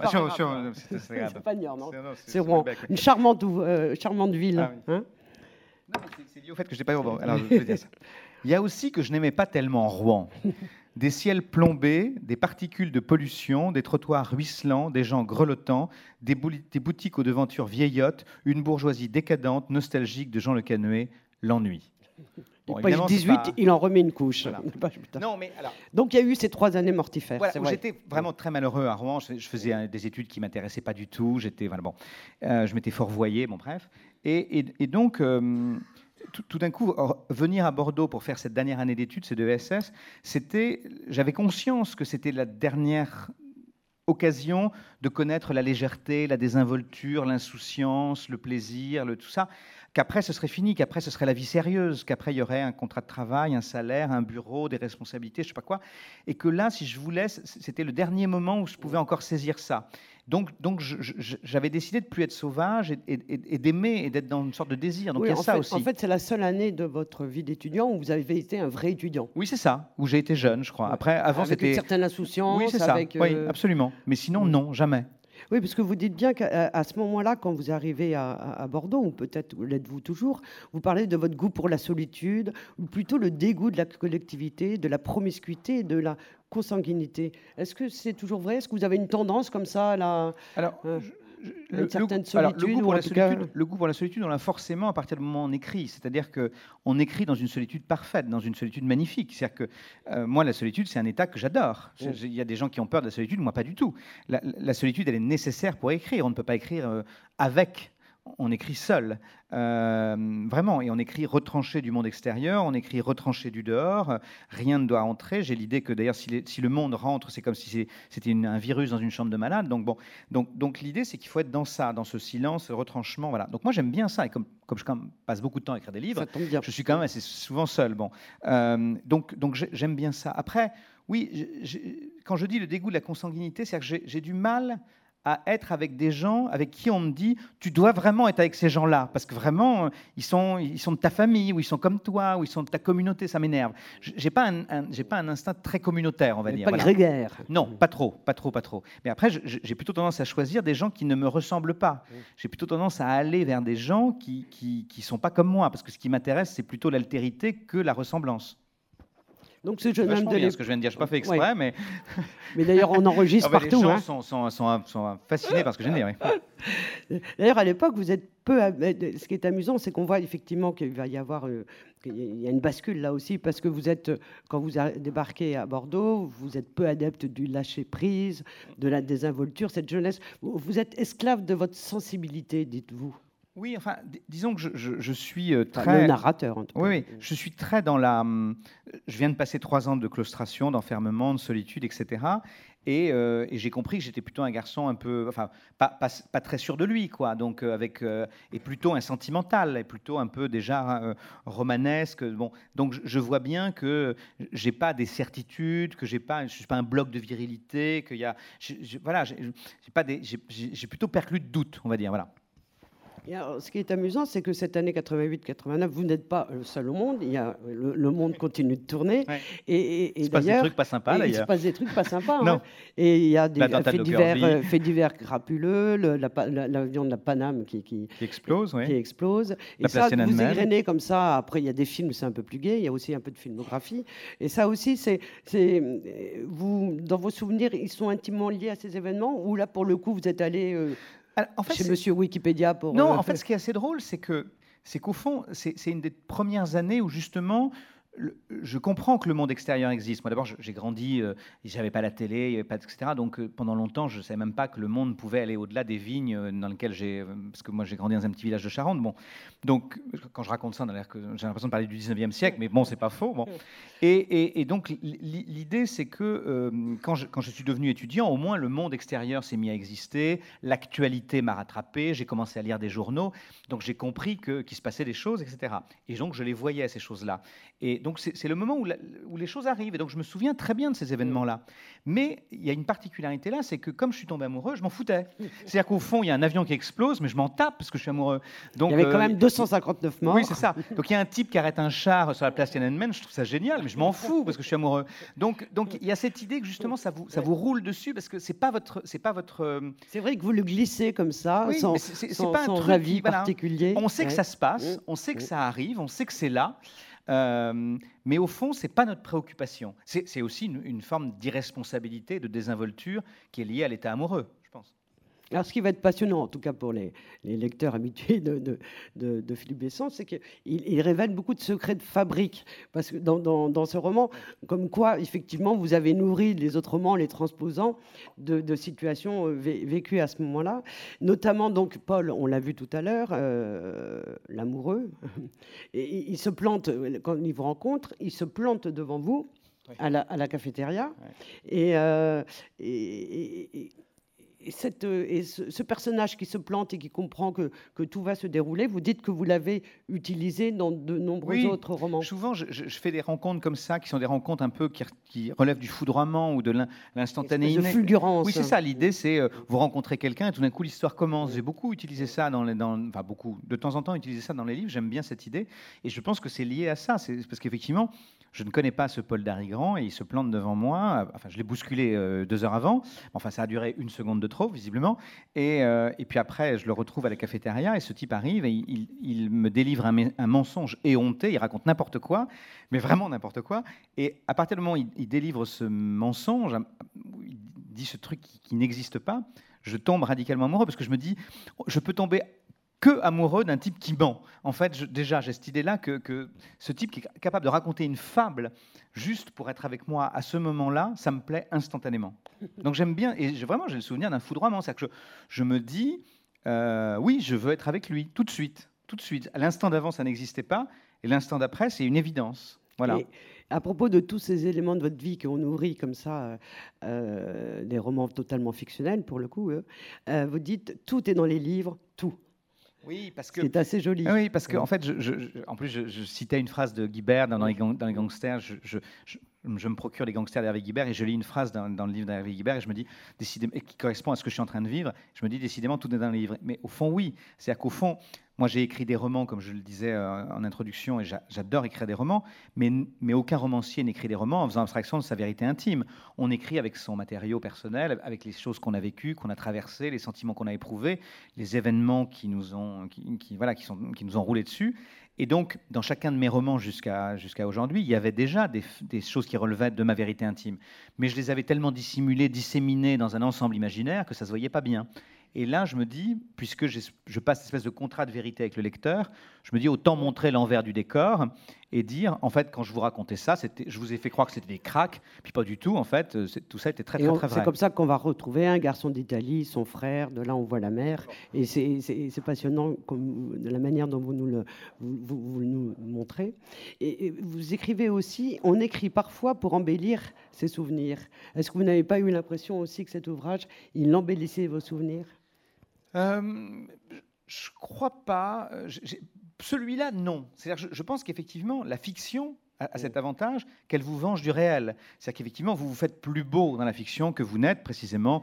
A: C'est (laughs) pas Niort, non. C'est Rouen. Une charmante, euh, charmante ville. Ah hein
B: non, c'est lié au fait que je n'ai pas eu. Alors, je vais dire ça. (laughs) Il y a aussi que je n'aimais pas tellement Rouen. (laughs) Des ciels plombés, des particules de pollution, des trottoirs ruisselants, des gens grelottants, des, boutiques aux devantures vieillottes, une bourgeoisie décadente, nostalgique de Jean Le Canuet, l'ennui.
A: Bon, page 18, il en remet une couche. (laughs)
B: Non, mais
A: Donc il y a eu ces trois années mortifères.
B: J'étais vraiment très malheureux à Rouen. Je, faisais des études qui m'intéressaient pas du tout. J'étais voilà, bon, euh, je m'étais fourvoyé, bon bref. Et, donc euh, tout, d'un coup, venir à Bordeaux pour faire cette dernière année d'études, c'est de SS, c'était, j'avais conscience que c'était la dernière occasion de connaître la légèreté, la désinvolture, l'insouciance, le plaisir, le tout ça, qu'après ce serait fini, qu'après ce serait la vie sérieuse, qu'après il y aurait un contrat de travail, un salaire, un bureau, des responsabilités, je sais pas quoi, et que là, si je vous laisse, c'était le dernier moment où je pouvais encore saisir ça. Donc, donc j'avais décidé de plus être sauvage et, d'aimer et d'être dans une sorte de désir. Donc il y a ça aussi.
A: En fait, c'est la seule année de votre vie d'étudiant où vous avez été un vrai étudiant.
B: Oui, c'est ça. Où j'ai été jeune, je crois. Après, avant,
A: c'était une certaine insouciance.
B: Oui, c'est ça. Oui, euh, absolument. Mais sinon, non, jamais.
A: Oui, parce que vous dites bien qu'à ce moment-là, quand vous arrivez à, Bordeaux, ou peut-être l'êtes-vous toujours, vous parlez de votre goût pour la solitude, ou plutôt le dégoût de la collectivité, de la promiscuité, de la consanguinité. Est-ce que c'est toujours vrai? Est-ce que vous avez une tendance comme ça à la...
B: Alors, euh, le, goût pour la solitude, le goût pour la solitude, on l'a forcément à partir du moment où on écrit. C'est-à-dire qu'on écrit dans une solitude parfaite, dans une solitude magnifique. C'est-à-dire que euh, moi, la solitude, c'est un état que j'adore. Il y a des gens qui ont peur de la solitude, moi pas du tout. La, solitude, elle est nécessaire pour écrire. On ne peut pas écrire euh, avec on écrit seul, euh, vraiment, et on écrit retranché du monde extérieur, on écrit retranché du dehors, rien ne doit entrer. J'ai l'idée que d'ailleurs, si, le monde rentre, c'est comme si c'était un virus dans une chambre de malade. Donc, bon, donc, donc l'idée, c'est qu'il faut être dans ça, dans ce silence, ce retranchement. Voilà. Donc, moi, j'aime bien ça, et comme, comme je passe beaucoup de temps à écrire des livres, je suis quand même assez souvent seul. Bon. Euh, donc, donc j'aime bien ça. Après, oui, quand je dis le dégoût de la consanguinité, c'est que j'ai du mal à être avec des gens avec qui on me dit tu dois vraiment être avec ces gens-là. Parce que vraiment ils sont ils sont de ta famille ou ils sont comme toi ou ils sont de ta communauté ça m'énerve. J'ai pas un, j'ai pas un instinct très communautaire on va dire
A: pas grégaire.
B: Non pas trop pas trop pas trop. Mais après j'ai plutôt tendance à choisir des gens qui ne me ressemblent pas. J'ai plutôt tendance à aller vers des gens qui qui qui sont pas comme moi parce que ce qui m'intéresse c'est plutôt l'altérité que la ressemblance
A: donc ce jeune homme
B: de ce que je viens de dire, je pas fait exprès, mais. (laughs)
A: Mais d'ailleurs, on enregistre ah, partout.
B: Les
A: gens
B: hein. sont, sont, sont, fascinés par ce que je viens de
A: dire. (laughs) D'ailleurs, à l'époque, vous êtes peu. Ce qui est amusant, c'est qu'on voit effectivement qu'il va y avoir. Euh, il y a une bascule là aussi, parce que vous êtes, quand vous débarquez à Bordeaux, vous êtes peu adepte du lâcher prise, de la désinvolture, cette jeunesse. Vous êtes esclave de votre sensibilité, dites-vous.
B: Oui, enfin, disons que je, suis euh, très.
A: le narrateur, en tout
B: cas. Oui, je suis très dans la. Hum, je viens de passer trois ans de claustration, d'enfermement, de solitude, etc. Euh, et, j'ai compris que j'étais plutôt un garçon un peu, enfin, pas, pas, très sûr de lui, quoi. Donc, euh, avec et plutôt un sentimental, et plutôt un peu déjà romanesque. Bon, donc je, vois bien que j'ai pas des certitudes, que j'ai pas, je suis pas un bloc de virilité, qu'il y a, voilà, j'ai pas des, j'ai plutôt perclus de doute, on va dire, voilà
A: ce qui est amusant, c'est que cette année 88-89, vous n'êtes pas le seul au monde. Il y a, le, monde continue de tourner.
B: Et, il se passe des trucs pas sympas, d'ailleurs.
A: Il se passe des trucs pas sympas. Hein. (laughs) Et il y a des faits divers, euh, faits divers crapuleux, l'avion de la Paname qui, qui,
B: explose.
A: Qui explose. Et ça, vous égrenez comme ça. Après, il y a des films, c'est un peu plus gai. Il y a aussi un peu de filmographie. Et ça aussi, c'est, vous, dans vos souvenirs, ils sont intimement liés à ces événements Ou là, pour le coup, vous êtes allé euh, en fait, chez Monsieur Wikipédia pour.
B: Non, euh, en fait, ce qui est assez drôle, c'est que c'est qu'au fond, c'est une des premières années où justement je comprends que le monde extérieur existe. Moi, d'abord, j'ai grandi, euh, j'avais pas la télé, il y avait pas, etc. Donc, euh, pendant longtemps, je ne savais même pas que le monde pouvait aller au-delà des vignes euh, dans lesquelles j'ai, parce que moi, j'ai grandi dans un petit village de Charente. Bon, donc, quand je raconte ça, j'ai l'impression de parler du 19e siècle, mais bon, c'est pas faux. Bon, (laughs) et, donc, l'idée, c'est que quand je, quand, je, suis devenu étudiant, au moins, le monde extérieur s'est mis à exister, l'actualité m'a rattrapé, j'ai commencé à lire des journaux, donc j'ai compris que qu'il se passait des choses, etc. Et donc, je les voyais ces choses-là. Et donc c'est le moment où, où, les choses arrivent. Et donc je me souviens très bien de ces événements-là. Mais il y a une particularité là, c'est que comme je suis tombé amoureux, je m'en foutais. (laughs) C'est-à-dire qu'au fond, il y a un avion qui explose, mais je m'en tape parce que je suis amoureux.
A: Donc, il y avait quand euh, même 259 morts.
B: Oui, c'est ça. Donc il y a un type qui arrête un char sur la place Tiananmen, je trouve ça génial, mais je m'en fous parce que je suis amoureux. Donc, donc il y a cette idée que justement ça vous, ça vous roule dessus parce que c'est pas votre, c'est pas votre. Euh,
A: c'est vrai que vous le glissez comme ça, oui, sans, c'est pas un truc, avis particulier.
B: On sait que ça se passe, on sait que ça arrive, on sait que c'est là. Euh, mais au fond, ce n'est pas notre préoccupation. C'est aussi une, une forme d'irresponsabilité, de désinvolture qui est liée à l'état amoureux.
A: Alors, ce qui va être passionnant, en tout cas pour les, lecteurs habitués de, de, Philippe Besson, c'est qu'il il révèle beaucoup de secrets de fabrique. Parce que dans, ce roman, comme quoi, effectivement, vous avez nourri les autres romans, les transposant de, situations euh, vécues à ce moment-là. Notamment, donc, Paul, on l'a vu tout à l'heure, euh, l'amoureux. Et il se plante, quand il vous rencontre, il se plante devant vous. À, la, cafétéria. Euh, et, et, et, cette, euh, et ce, personnage qui se plante et qui comprend que, que, tout va se dérouler, vous dites que vous l'avez utilisé dans de nombreux autres romans.
B: Souvent, je, fais des rencontres comme ça, qui sont des rencontres un peu qui, qui relèvent du foudroiement ou de l'instantané.
A: De fulgurance.
B: Oui, c'est ça. L'idée, c'est euh, vous rencontrez quelqu'un et tout d'un coup, l'histoire commence. J'ai beaucoup utilisé ça dans, les, dans, enfin beaucoup, de temps en temps, utilisé ça dans les livres. J'aime bien cette idée, et je pense que c'est lié à ça. C'est parce qu'effectivement, je ne connais pas ce Paul Darigrand et il se plante devant moi. Enfin, je l'ai bousculé euh, deux heures avant. Enfin, ça a duré une seconde de visiblement. Et, euh, et, puis après, je le retrouve à la cafétéria et ce type arrive et il, me délivre un, mensonge éhonté. Il raconte n'importe quoi, mais vraiment n'importe quoi. Et à partir du moment où il, délivre ce mensonge, il dit ce truc qui, qui n'existe pas, je tombe radicalement amoureux parce que je me dis, je peux tomber que amoureux d'un type qui ment. En fait, déjà, j'ai cette idée-là que, ce type qui est capable de raconter une fable juste pour être avec moi à ce moment-là, ça me plaît instantanément. Donc j'aime bien, et vraiment, j'ai le souvenir d'un foudroiement. C'est-à-dire que je, me dis, euh, oui, je veux être avec lui, tout de suite, tout de suite. À l'instant d'avant, ça n'existait pas, et l'instant d'après, c'est une évidence. Voilà.
A: à propos de tous ces éléments de votre vie qui ont nourri comme ça euh, des romans totalement fictionnels, pour le coup, euh, vous dites tout est dans les livres, tout.
B: Oui, parce que
A: c'est assez joli.
B: parce que en fait, je, en plus, je, citais une phrase de Guibert dans, les, dans les gangsters. Je, je me procure les gangsters d'Hervé Guibert et je lis une phrase dans, le livre d'Hervé Guibert et je me dis, décidément, qui correspond à ce que je suis en train de vivre. Je me dis, décidément, tout est dans le livre. Mais au fond, oui. C'est-à-dire qu'au fond, moi, j'ai écrit des romans, comme je le disais euh, en introduction, et j'adore écrire des romans, mais, aucun romancier n'écrit des romans en faisant abstraction de sa vérité intime. On écrit avec son matériau personnel, avec les choses qu'on a vécues, qu'on a traversées, les sentiments qu'on a éprouvés, les événements qui nous ont, qui, voilà, qui, sont, qui nous ont dessus. Et donc, dans chacun de mes romans jusqu'à aujourd'hui, il y avait déjà des, des, choses qui relevaient de ma vérité intime. Mais je les avais tellement dissimulées, disséminées dans un ensemble imaginaire que ça ne se voyait pas bien. Et là, je me dis, puisque je passe une espèce de contrat de vérité avec le lecteur, je me dis autant montrer l'envers du décor et dire, en fait, quand je vous racontais ça, je vous ai fait croire que c'était des cracks, puis pas du tout, en fait, euh, tout ça était très, très, très vrai.
A: C'est comme ça qu'on va retrouver un garçon d'Italie, son frère, de là on voit la mer, et c'est passionnant comme, de la manière dont vous nous le vous, nous montrez. Et, vous écrivez aussi, on écrit parfois pour embellir ses souvenirs. Est-ce que vous n'avez pas eu l'impression aussi que cet ouvrage, il embellissait vos souvenirs?
B: Euh, je crois pas. Celui-là, non. C'est-à-dire, je pense qu'effectivement, la fiction à, cet avantage qu'elle vous venge du réel. C'est-à-dire qu'effectivement, vous vous faites plus beau dans la fiction que vous n'êtes précisément.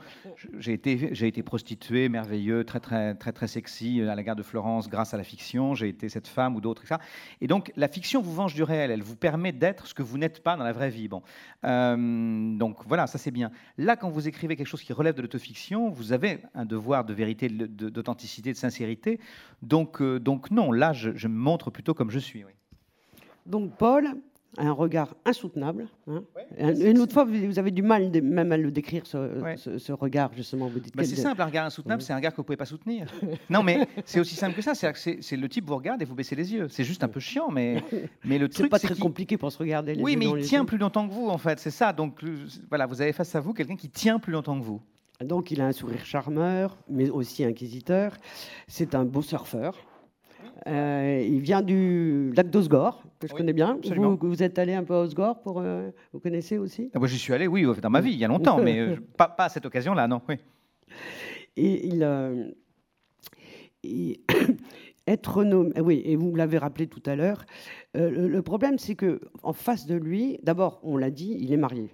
B: J'ai été, j'ai été prostituée, merveilleux, très, très, très, très sexy à la gare de Florence grâce à la fiction. J'ai été cette femme ou d'autres, etc. Et donc, la fiction vous venge du réel. Elle vous permet d'être ce que vous n'êtes pas dans la vraie vie. Bon. Euh, donc, voilà, ça c'est bien. Là, quand vous écrivez quelque chose qui relève de l'autofiction, vous avez un devoir de vérité, d'authenticité, de sincérité. Donc, euh, donc non, là, je, je me montre plutôt comme je suis. Oui.
A: Donc Paul a un regard insoutenable. Hein. une autre fois, vous avez du mal même à le décrire, ce, regard, justement. Vous
B: dites bah, c'est simple, un regard insoutenable, c'est un regard que vous ne pouvez pas soutenir. non, mais c'est aussi simple que ça. C'est le type vous regarde et vous baissez les yeux. C'est juste un peu chiant, mais, (laughs) mais le truc.
A: C'est pas très compliqué pour se regarder
B: les
A: Oui,
B: mais il tient plus longtemps que vous, en fait. C'est ça. Donc, voilà, vous avez face à vous quelqu'un qui tient plus longtemps que vous.
A: Donc, il a un sourire charmeur, mais aussi inquisiteur. C'est un beau surfeur. Euh, il vient du lac d'Osgore, que je connais bien. Vous, vous, êtes allé un peu à Osgore, pour, euh, vous connaissez aussi?
B: Ah, Moi, j'y suis allé, oui, dans ma vie, il y a longtemps, (laughs) mais euh, pas, pas, à cette occasion-là, non. Oui.
A: Et il, (coughs) être nommé, oui, et vous l'avez rappelé tout à l'heure, le, problème, c'est que en face de lui, d'abord, on l'a dit, il est marié.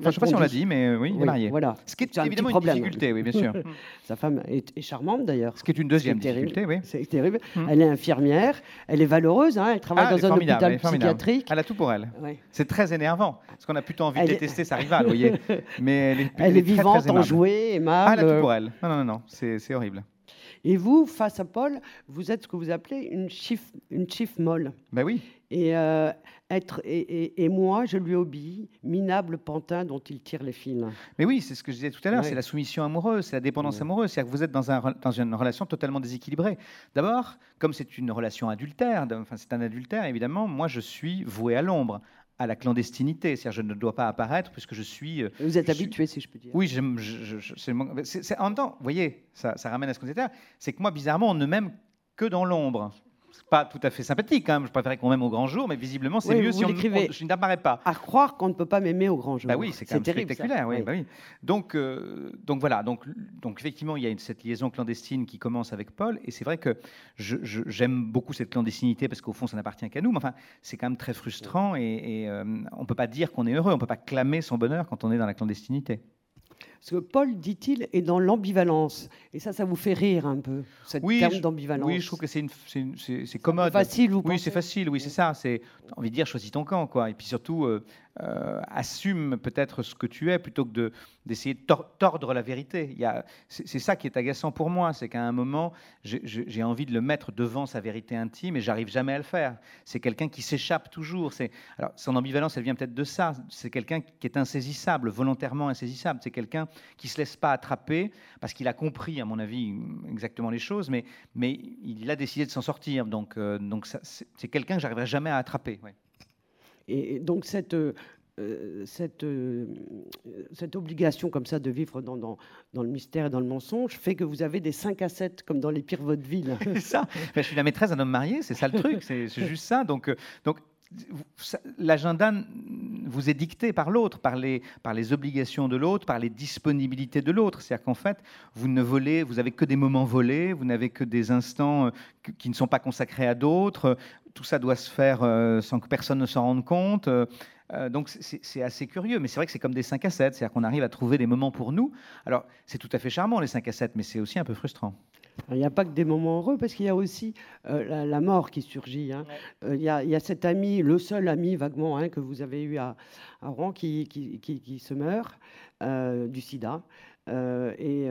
B: Je ne sais pas si on l'a dit, mais euh, oui, il est marié.
A: Voilà.
B: Ce qui est, évidemment une difficulté, oui, bien sûr. (laughs)
A: Sa femme est, charmante d'ailleurs.
B: Ce qui est une deuxième difficulté, oui.
A: C'est terrible. Hum. Elle est infirmière, elle est valeureuse, hein, elle travaille ah, dans un hôpital psychiatrique.
B: Elle a tout pour elle. C'est très énervant, parce qu'on a plutôt envie de détester sa rivale, vous voyez. (laughs)
A: Mais elle est, elle est vivante, enjouée, aimable.
B: Ah, elle a tout pour elle. Non, non, non, c'est horrible.
A: Et vous, face à Paul, vous êtes ce que vous appelez une chief, une chief molle.
B: Ben oui.
A: Et, euh, être, et, moi, je lui obéis, minable pantin dont il tire les fils.
B: Mais oui, c'est ce que je disais tout à l'heure, c'est la soumission amoureuse, c'est la dépendance amoureuse. C'est-à-dire que vous êtes dans, un, dans, une relation totalement déséquilibrée. D'abord, comme c'est une relation adultère, enfin c'est un adultère, évidemment, moi je suis voué à l'ombre à la clandestinité. C'est-à-dire, je ne dois pas apparaître puisque je suis. Euh,
A: vous êtes habitué, si je peux dire.
B: Oui, je, en même temps, vous voyez, ça, ça ramène à ce qu'on disait. C'est que moi, bizarrement, on ne m'aime que dans l'ombre pas tout à fait sympathique. Je préférais qu'on m'aime au grand jour, mais visiblement, c'est mieux si on, je n'apparais pas.
A: À croire qu'on ne peut pas m'aimer au grand jour.
B: Bah oui, c'est quand même spectaculaire. Oui, Bah oui. Donc, euh, donc voilà. Donc, donc effectivement, il y a une, cette liaison clandestine qui commence avec Paul, et c'est vrai que j'aime beaucoup cette clandestinité parce qu'au fond, ça n'appartient qu'à nous. Mais enfin, c'est quand même très frustrant, et, et euh, on ne peut pas dire qu'on est heureux. On ne peut pas clamer son bonheur quand on est dans la clandestinité.
A: Parce que Paul, dit-il, est dans l'ambivalence. Et ça, ça vous fait rire un peu, cette oui, terme d'ambivalence.
B: Oui, je trouve que c'est, c'est, commode.
A: facile, vous
B: Oui, c'est facile, oui, c'est ça. C'est, envie de dire, choisis ton camp, quoi. Et puis surtout, euh, euh, assume peut-être ce que tu es plutôt que de, d'essayer de tordre la vérité. C'est, ça qui est agaçant pour moi, c'est qu'à un moment, j'ai, envie de le mettre devant sa vérité intime et j'arrive jamais à le faire. C'est quelqu'un qui s'échappe toujours. Alors, son ambivalence, elle vient peut-être de ça. C'est quelqu'un qui est insaisissable, volontairement insaisissable. C'est quelqu'un qui se laisse pas attraper parce qu'il a compris, à mon avis, exactement les choses, mais, il a décidé de s'en sortir. Donc, euh, c'est quelqu'un que j'arriverai jamais à attraper.
A: Et donc cette, euh, euh, cette obligation comme ça de vivre dans, dans, dans, le mystère et dans le mensonge fait que vous avez des 5 à 7 comme dans les pires vaudevilles. (laughs)
B: ça. je suis la maîtresse d'un homme marié, c'est ça le truc, c'est juste ça. Donc, donc l'agenda vous est dicté par l'autre, par les, par les obligations de l'autre, par les disponibilités de l'autre. C'est-à-dire qu'en fait, vous ne volez, vous avez que des moments volés, vous n'avez que des instants euh, qui ne sont pas consacrés à d'autres. Tout ça doit se faire euh, sans que personne ne s'en rende compte. Euh, donc c'est assez curieux, mais c'est vrai que c'est comme des 5 à 7, c'est-à-dire qu'on arrive à trouver des moments pour nous. Alors c'est tout à fait charmant les 5 à 7, mais c'est aussi un peu frustrant.
A: Il n'y a pas que des moments heureux, parce qu'il y a aussi euh, la, mort qui surgit. Hein. Euh, il, y a, cet ami, le seul ami vaguement hein, que vous avez eu à, Rouen, qui, qui, se meurt euh, du sida. Et,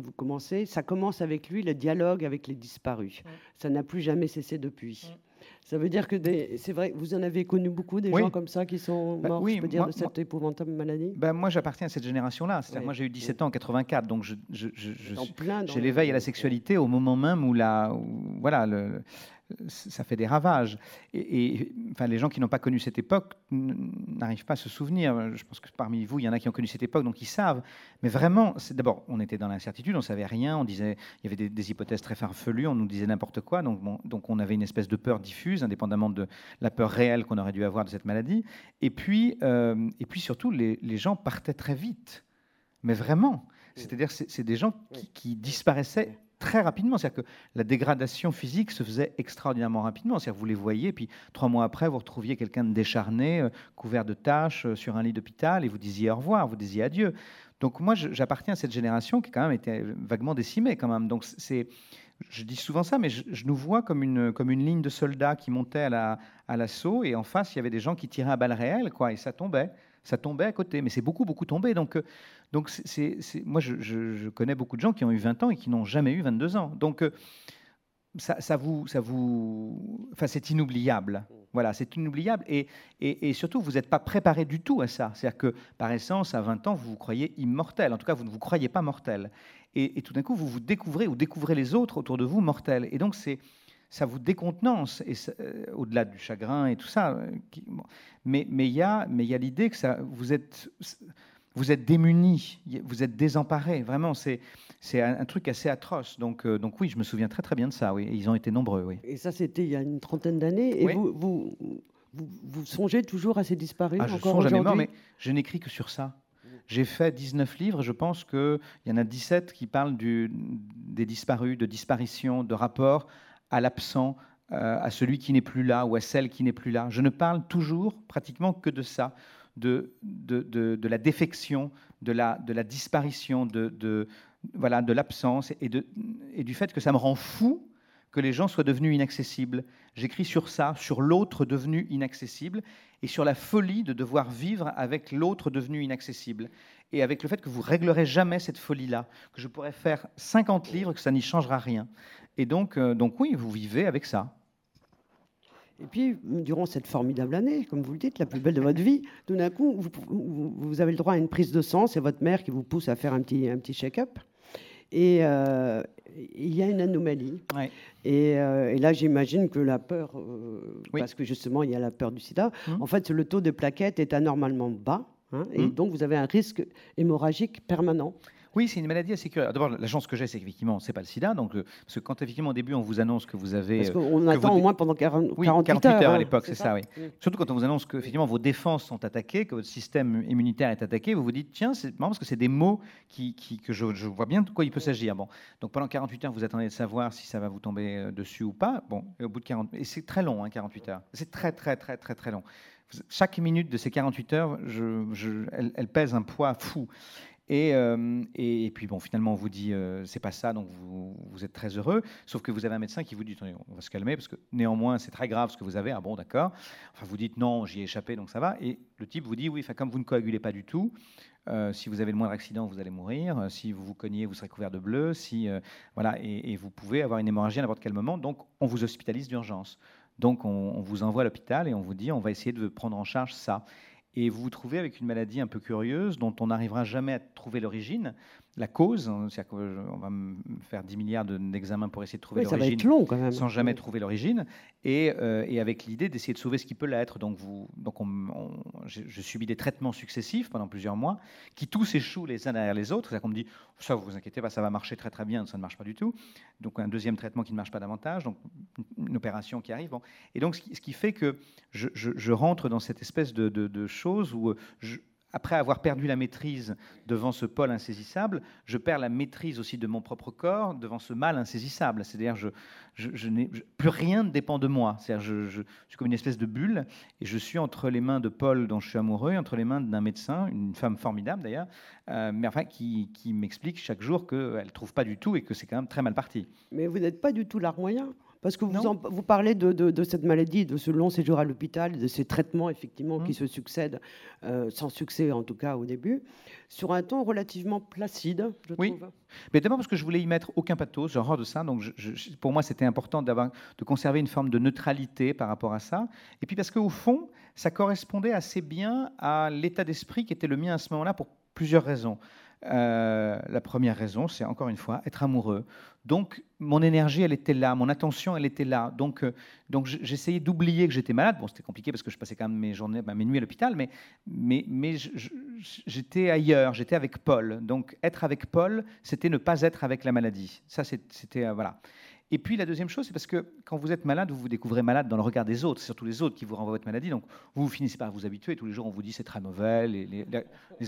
A: vous commencez, ça commence avec lui, le dialogue avec les disparus. Ça n'a plus jamais cessé depuis. Ça veut dire que c'est vrai, vous en avez connu beaucoup des gens comme ça qui sont bah morts, oui, je peux dire, de cette épouvantable maladie?
B: Ben Moi, j'appartiens à cette génération-là. Moi, j'ai eu 17 ans en 84, donc je, j'ai l'éveil à la sexualité au moment même où, la, voilà, le, ça fait des ravages. Et, enfin, les gens qui n'ont pas connu cette époque n'arrivent pas à se souvenir. Je pense que parmi vous, il y en a qui ont connu cette époque, donc ils savent. Mais vraiment, d'abord, on était dans l'incertitude, on savait rien, on disait, il y avait des, hypothèses très farfelues, on nous disait n'importe quoi, donc, donc on avait une espèce de peur diffuse, indépendamment de la peur réelle qu'on aurait dû avoir de cette maladie. Et puis, euh, et puis surtout, les, gens partaient très vite, mais vraiment. C'est-à-dire, c'est des gens qui, qui disparaissaient très rapidement. C'est-à-dire que la dégradation physique se faisait extraordinairement rapidement. C'est-à-dire que vous les voyez, puis trois mois après, vous retrouviez quelqu'un de décharné, euh, couvert de taches, euh, sur un lit d'hôpital, et vous disiez au revoir, vous disiez adieu. Donc moi, j'appartiens à cette génération qui quand même était vaguement décimée quand même. Donc c'est, je dis souvent ça, mais je, nous vois comme une, comme une ligne de soldats qui montaient à l'assaut, la, à et en face, il y avait des gens qui tiraient à balles réelles, quoi, et ça tombait ça tombait à côté. Mais c'est beaucoup, beaucoup tombé. Donc, euh, donc moi, je, connais beaucoup de gens qui ont eu 20 ans et qui n'ont jamais eu 22 ans. Donc, euh, ça, vous, ça vous, enfin, c'est inoubliable. Voilà, c'est inoubliable. Et, surtout, vous n'êtes pas préparé du tout à ça. C'est-à-dire que, par essence, à 20 ans, vous vous croyez immortel. En tout cas, vous ne vous croyez pas mortel. Et, tout d'un coup, vous vous découvrez ou découvrez les autres autour de vous mortels. Et donc, ça vous décontenance, euh, au-delà du chagrin et tout ça. Euh, mais il y a, l'idée que vous êtes, vous êtes démunis, vous êtes désemparés. Vraiment, c'est un, truc assez atroce. Donc, euh, donc oui, je me souviens très très bien de ça. Oui, ils ont été nombreux. Oui.
A: Et ça, c'était il y a une trentaine d'années. Et vous, vous, vous, songez toujours à ces disparus
B: ah, Je songe à mais je n'écris que sur ça. J'ai fait 19 livres, je pense qu'il y en a 17 qui parlent du, des disparus, de disparition, de rapports à l'absent, euh, à celui qui n'est plus là ou à celle qui n'est plus là. Je ne parle toujours pratiquement que de ça, de, de, la défection, de la, de la disparition, de, voilà, de l'absence et, et du fait que ça me rend fou que les gens soient devenus inaccessibles. J'écris sur ça, sur l'autre devenu inaccessible, et sur la folie de devoir vivre avec l'autre devenu inaccessible, et avec le fait que vous réglerez jamais cette folie-là, que je pourrais faire 50 livres, que ça n'y changera rien. Et donc, euh, donc oui, vous vivez avec ça.
A: Et puis, durant cette formidable année, comme vous le dites, la plus belle de votre vie, tout d'un coup, vous, avez le droit à une prise de sang. C'est votre mère qui vous pousse à faire un petit, un petit check-up. Et euh, il y a une anomalie. Euh, et, là, j'imagine que la peur, parce que justement, il y a la peur du sida, hum. en fait, le taux de plaquettes est anormalement bas. Hein, et hum. donc, vous avez un risque hémorragique permanent.
B: Oui, c'est une maladie assez curieuse. D'abord, la chance que j'ai, c'est qu'effectivement, c'est pas le sida. Donc, euh, parce que quand effectivement au début on vous annonce que vous avez,
A: parce qu'on attend au moins pendant 40,
B: oui, 48, heures, à hein, l'époque, c'est ça, oui. Surtout quand on vous annonce que effectivement vos défenses sont attaquées, que votre système immunitaire est attaqué, vous vous dites tiens, c'est marrant parce que c'est des mots qui, que je, vois bien de quoi il peut s'agir. Bon, donc pendant 48 heures, vous attendez de savoir si ça va vous tomber euh, dessus ou pas. Bon, et au bout de 40, et c'est très long, hein, 48 heures. C'est très très très très très long. Chaque minute de ces 48 heures, je, elle, elle, pèse un poids fou. Euh, et, puis bon, finalement, on vous dit euh, c'est pas ça, donc vous, êtes très heureux. Sauf que vous avez un médecin qui vous dit on va se calmer parce que néanmoins c'est très grave ce que vous avez. Ah bon, d'accord. Enfin, vous dites non, j'y ai échappé, donc ça va. Et le type vous dit oui, comme vous ne coagulez pas du tout, euh, si vous avez le moindre accident, vous allez mourir. Si vous vous cognez, vous serez couvert de bleu. Si voilà, et, vous pouvez avoir une hémorragie à n'importe quel moment. Donc, on vous hospitalise d'urgence. Donc, on, on vous envoie à l'hôpital et on vous dit on va essayer de prendre en charge ça et vous vous trouvez avec une maladie un peu curieuse dont on n'arrivera jamais à trouver l'origine. La cause. Hein, c'est-à-dire qu'on va me faire 10 milliards d'examens pour essayer de trouver
A: Oui, ça va
B: l'origine
A: être long quand même.
B: sans jamais trouver l'origine, et, euh, et avec l'idée d'essayer de sauver ce qui peut l'être. Donc, vous, donc on, on- je, je subis des traitements successifs pendant plusieurs mois, qui tous échouent les uns derrière les autres. C'est-à-dire qu'on me dit, ça, vous vous inquiétez pas, ça va marcher très très bien, ça ne marche pas du tout. Donc un deuxième traitement qui ne marche pas davantage, donc une- opération qui arrive. Bon. Et donc ce qui, ce qui fait que je, je- je rentre dans cette espèce de, de, de chose où euh, je- après avoir perdu la maîtrise devant ce pôle insaisissable, je perds la maîtrise aussi de mon propre corps devant ce mal insaisissable. C'est-à-dire, je, je, plus rien ne dépend de moi. C'est-à-dire, je, suis comme une espèce de bulle et je suis entre les mains de Paul, dont je suis amoureux, entre les mains d'un médecin, une femme formidable d'ailleurs, euh, mais enfin qui, m'explique chaque jour qu'elle ne trouve pas du tout et que c'est quand même très mal parti.
A: Mais vous n'êtes pas du tout larmoyen. Parce que vous,
B: Non.
A: en- vous parlez de, de- de cette maladie, de ce long séjour à l'hôpital, de ces traitements effectivement qui
B: Mhm.
A: se succèdent, euh, sans succès en tout cas au début, sur un ton relativement placide, je
B: Oui.
A: trouve.
B: Mais d'abord parce que je voulais y mettre aucun pathos, j'ai horreur de ça. Donc je- je- pour moi, c'était important d'avoir, de conserver une forme de neutralité par rapport à ça. Et puis parce qu'au fond, ça correspondait assez bien à l'état d'esprit qui était le mien à ce moment-là pour plusieurs raisons. Euh, la première raison, c'est encore une fois être amoureux. Donc mon énergie, elle était là, mon attention, elle était là. Donc, euh, donc j'essayais d'oublier que j'étais malade. Bon, c'était compliqué parce que je passais quand même mes journées, bah, mes nuits à l'hôpital, mais, mais, mais j'étais ailleurs, j'étais avec Paul. Donc être avec Paul, c'était ne pas être avec la maladie. Ça, c'était euh, voilà. Et puis la deuxième chose, c'est parce que quand vous êtes malade, vous vous découvrez malade dans le regard des autres, surtout les autres qui vous renvoient votre maladie. Donc vous, finissez par vous habituer. Tous les jours, on vous dit c'est très mauvais, les,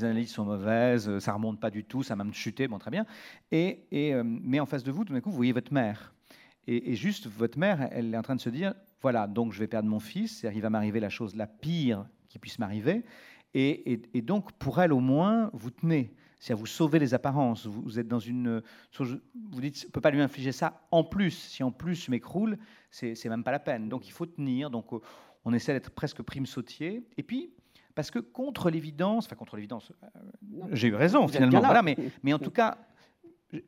B: analyses sont mauvaises, ça remonte pas du tout, ça m'a même chuté, bon très bien. Et, euh, mais en face de vous, tout d'un coup, vous voyez votre mère. Et, juste votre mère, elle est en train de se dire voilà, donc je vais perdre mon fils, il va m'arriver la chose la pire qui puisse m'arriver. Et donc pour elle au moins, vous tenez. C'est-à-dire vous sauvez les apparences. Vous, êtes dans une. Vous dites, on ne peut pas lui infliger ça en plus. Si en plus je m'écroule, c'est c'est même pas la peine. Donc il faut tenir. Donc euh, on essaie d'être presque prime sautier. Et puis, parce que contre l'évidence, enfin contre l'évidence, euh, j'ai eu raison finalement. Voilà, mais, mais en (laughs) tout cas,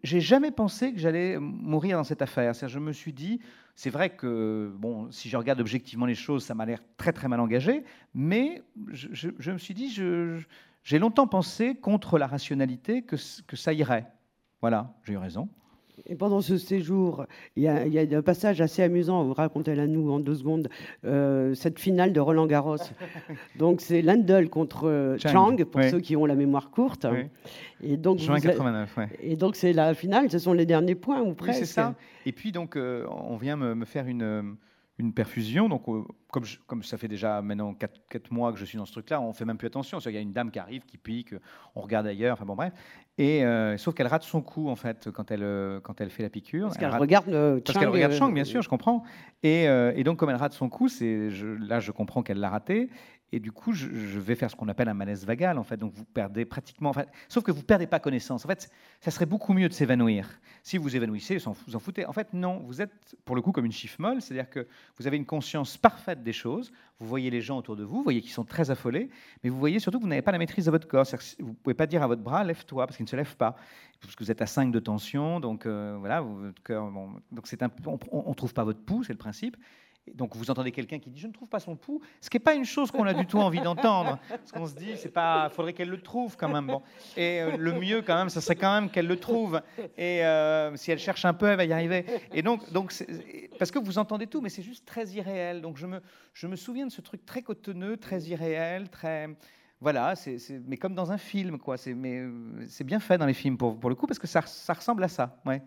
B: j'ai jamais pensé que j'allais mourir dans cette affaire. C'est-à-dire, Je me suis dit, c'est vrai que, bon, si je regarde objectivement les choses, ça m'a l'air très très mal engagé, mais je, je- je me suis dit, je- j'ai longtemps pensé contre la rationalité que, que ça irait. Voilà, j'ai eu raison.
A: Et pendant ce séjour, il y, a, il y a un passage assez amusant, vous racontez-la nous en deux secondes, euh, cette finale de Roland Garros. (laughs) donc c'est Landel contre euh,
B: Chang,
A: pour
B: oui.
A: ceux qui ont la mémoire courte.
B: Oui.
A: Et donc,
B: Juin
A: vous êtes-
B: 89, ouais.
A: et donc c'est la finale, ce sont les derniers points ou
B: Oui,
A: presque.
B: c'est ça. Et puis, donc, euh, on vient me, me faire une, une perfusion. Donc, euh, comme, je- comme ça fait déjà maintenant 4, mois que je suis dans ce truc-là, on fait même plus attention. Il y a une dame qui arrive, qui pique, on regarde ailleurs, enfin bon, bref. Et, euh, sauf qu'elle rate son coup, en fait, quand elle, euh, quand elle fait la piqûre.
A: Parce
B: Elle
A: qu'elle regarde euh,
B: parce qu'elle regarde Chang, bien sûr, je comprends. Et, euh, et donc, comme elle rate son coup, c'est, je, là, je comprends qu'elle l'a raté. Et du coup, je, vais faire ce qu'on appelle un malaise vagal, en fait. Donc, vous perdez pratiquement. En fait, sauf que vous perdez pas connaissance. En fait, ça serait beaucoup mieux de s'évanouir. Si vous évanouissez, vous en foutez. En fait, non. Vous êtes, pour le coup, comme une chiffre molle. C'est-à-dire que vous avez une conscience parfaite des choses. Vous voyez les gens autour de vous, vous voyez qu'ils sont très affolés. Mais vous voyez surtout que vous n'avez pas la maîtrise de votre corps. Vous ne pouvez pas dire à votre bras, lève-toi, parce qu'il ne se lève pas. Parce que vous êtes à 5 de tension. Donc, euh, voilà, donc, un, on ne trouve pas votre pouls, c'est le principe. Donc vous entendez quelqu'un qui dit je ne trouve pas son pouls, ce qui n'est pas une chose qu'on a du tout envie d'entendre, parce qu'on se dit c'est pas, faudrait qu'elle le trouve quand même. Bon. Et euh, le mieux quand même, ça serait quand même qu'elle le trouve. Et euh, si elle cherche un peu, elle va y arriver. Et donc, donc parce que vous entendez tout, mais c'est juste très irréel. Donc je me, je me souviens de ce truc très cotonneux, très irréel, très voilà, c'est, mais comme dans un film, quoi. C'est, euh, c'est bien fait dans les films pour, pour le coup, parce que ça, ça ressemble à ça. Ouais.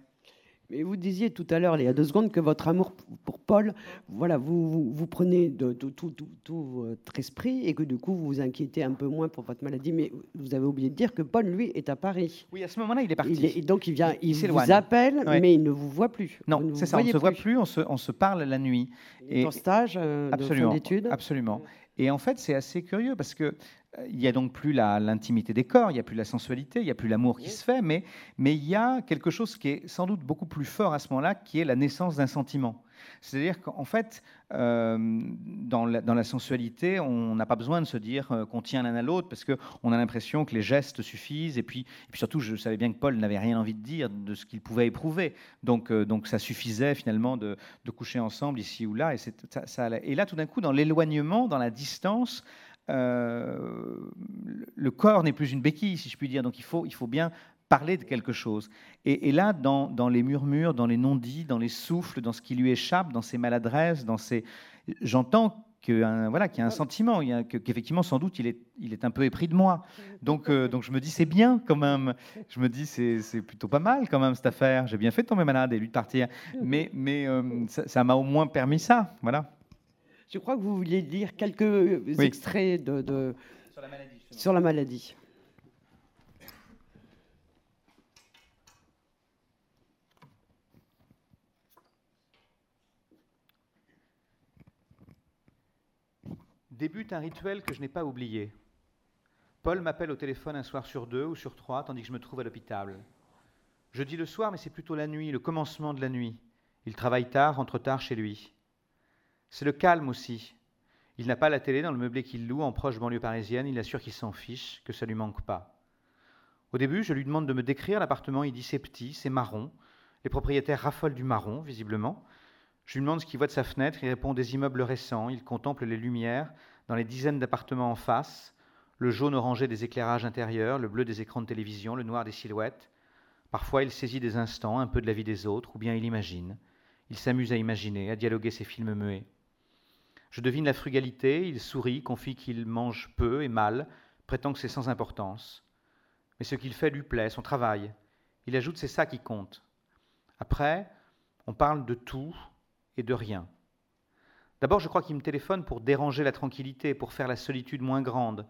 A: Mais vous disiez tout à l'heure, il y a deux secondes, que votre amour pour Paul, voilà, vous, vous, vous prenez de, de tout, tout- tout votre esprit et que du coup vous vous inquiétez un peu moins pour votre maladie. Mais vous avez oublié de dire que Paul, lui, est à Paris.
B: Oui, à ce moment-là, il est parti.
A: Il est- et donc il vient, il, vous appelle,
B: Ouais.
A: mais il ne vous voit plus.
B: Non, c'est ça. On ne se voit plus, on se, on se parle la nuit. Et-
A: en stage euh,
B: Absolument,
A: d'études.
B: absolument. Et en fait, c'est assez curieux parce que euh, il y a donc plus l'intimité des corps, il n'y a plus la sensualité, il n'y a plus l'amour qui se fait, mais mais il y a quelque chose qui est sans doute beaucoup plus fort à ce moment-là, qui est la naissance d'un sentiment. C'est-à-dire qu'en fait, euh, dans, la, sensualité, on n'a pas besoin de se dire euh, qu'on tient l'un à l'autre parce qu'on a l'impression que les gestes suffisent. Et puis, surtout, je savais bien que Paul n'avait rien envie de dire de ce qu'il pouvait éprouver. Donc, euh, donc ça suffisait finalement de, coucher ensemble ici ou là. Et, et là, tout d'un coup, dans l'éloignement, dans la distance, le corps n'est plus une béquille, si je puis dire. Donc il faut, il faut bien parler de quelque chose. Et, là, dans, dans, les murmures, dans les non-dits, dans les souffles, dans ce qui lui échappe, dans ses maladresses, dans ses... j'entends que voilà, qu'il y a un sentiment, qu'effectivement, sans doute, il est, il est un peu épris de moi. Donc, euh, donc je me dis, c'est bien quand même. Je me dis, c'est plutôt pas mal quand même cette affaire. J'ai bien fait de tomber malade et lui de partir. Mais, mais euh, ça m'a au moins permis ça. Voilà.
A: Je crois que vous vouliez lire quelques extraits de, sur la maladie. Sur la maladie.
B: Débute un rituel que je n'ai pas oublié. Paul m'appelle au téléphone un soir sur deux ou sur trois, tandis que je me trouve à l'hôpital. Je dis le soir, mais c'est plutôt la nuit, le commencement de la nuit. Il travaille tard, rentre tard chez lui. C'est le calme aussi. Il n'a pas la télé dans le meublé qu'il loue en proche banlieue parisienne, il assure qu'il s'en fiche, que ça lui manque pas. Au début, je lui demande de me décrire l'appartement, il dit c'est petit, c'est marron. Les propriétaires raffolent du marron, visiblement. Je lui demande ce qu'il voit de sa fenêtre, il répond des immeubles récents, il contemple les lumières, dans les dizaines d'appartements en face, le jaune orangé des éclairages intérieurs, le bleu des écrans de télévision, le noir des silhouettes. Parfois, il saisit des instants, un peu de la vie des autres, ou bien il imagine. Il s'amuse à imaginer, à dialoguer ses films muets. Je devine la frugalité, il sourit, confie qu'il mange peu et mal, prétend que c'est sans importance. Mais ce qu'il fait lui plaît, son travail. Il ajoute c'est ça qui compte. Après, on parle de tout et de rien. D'abord, je crois qu'il me téléphone pour déranger la tranquillité, pour faire la solitude moins grande.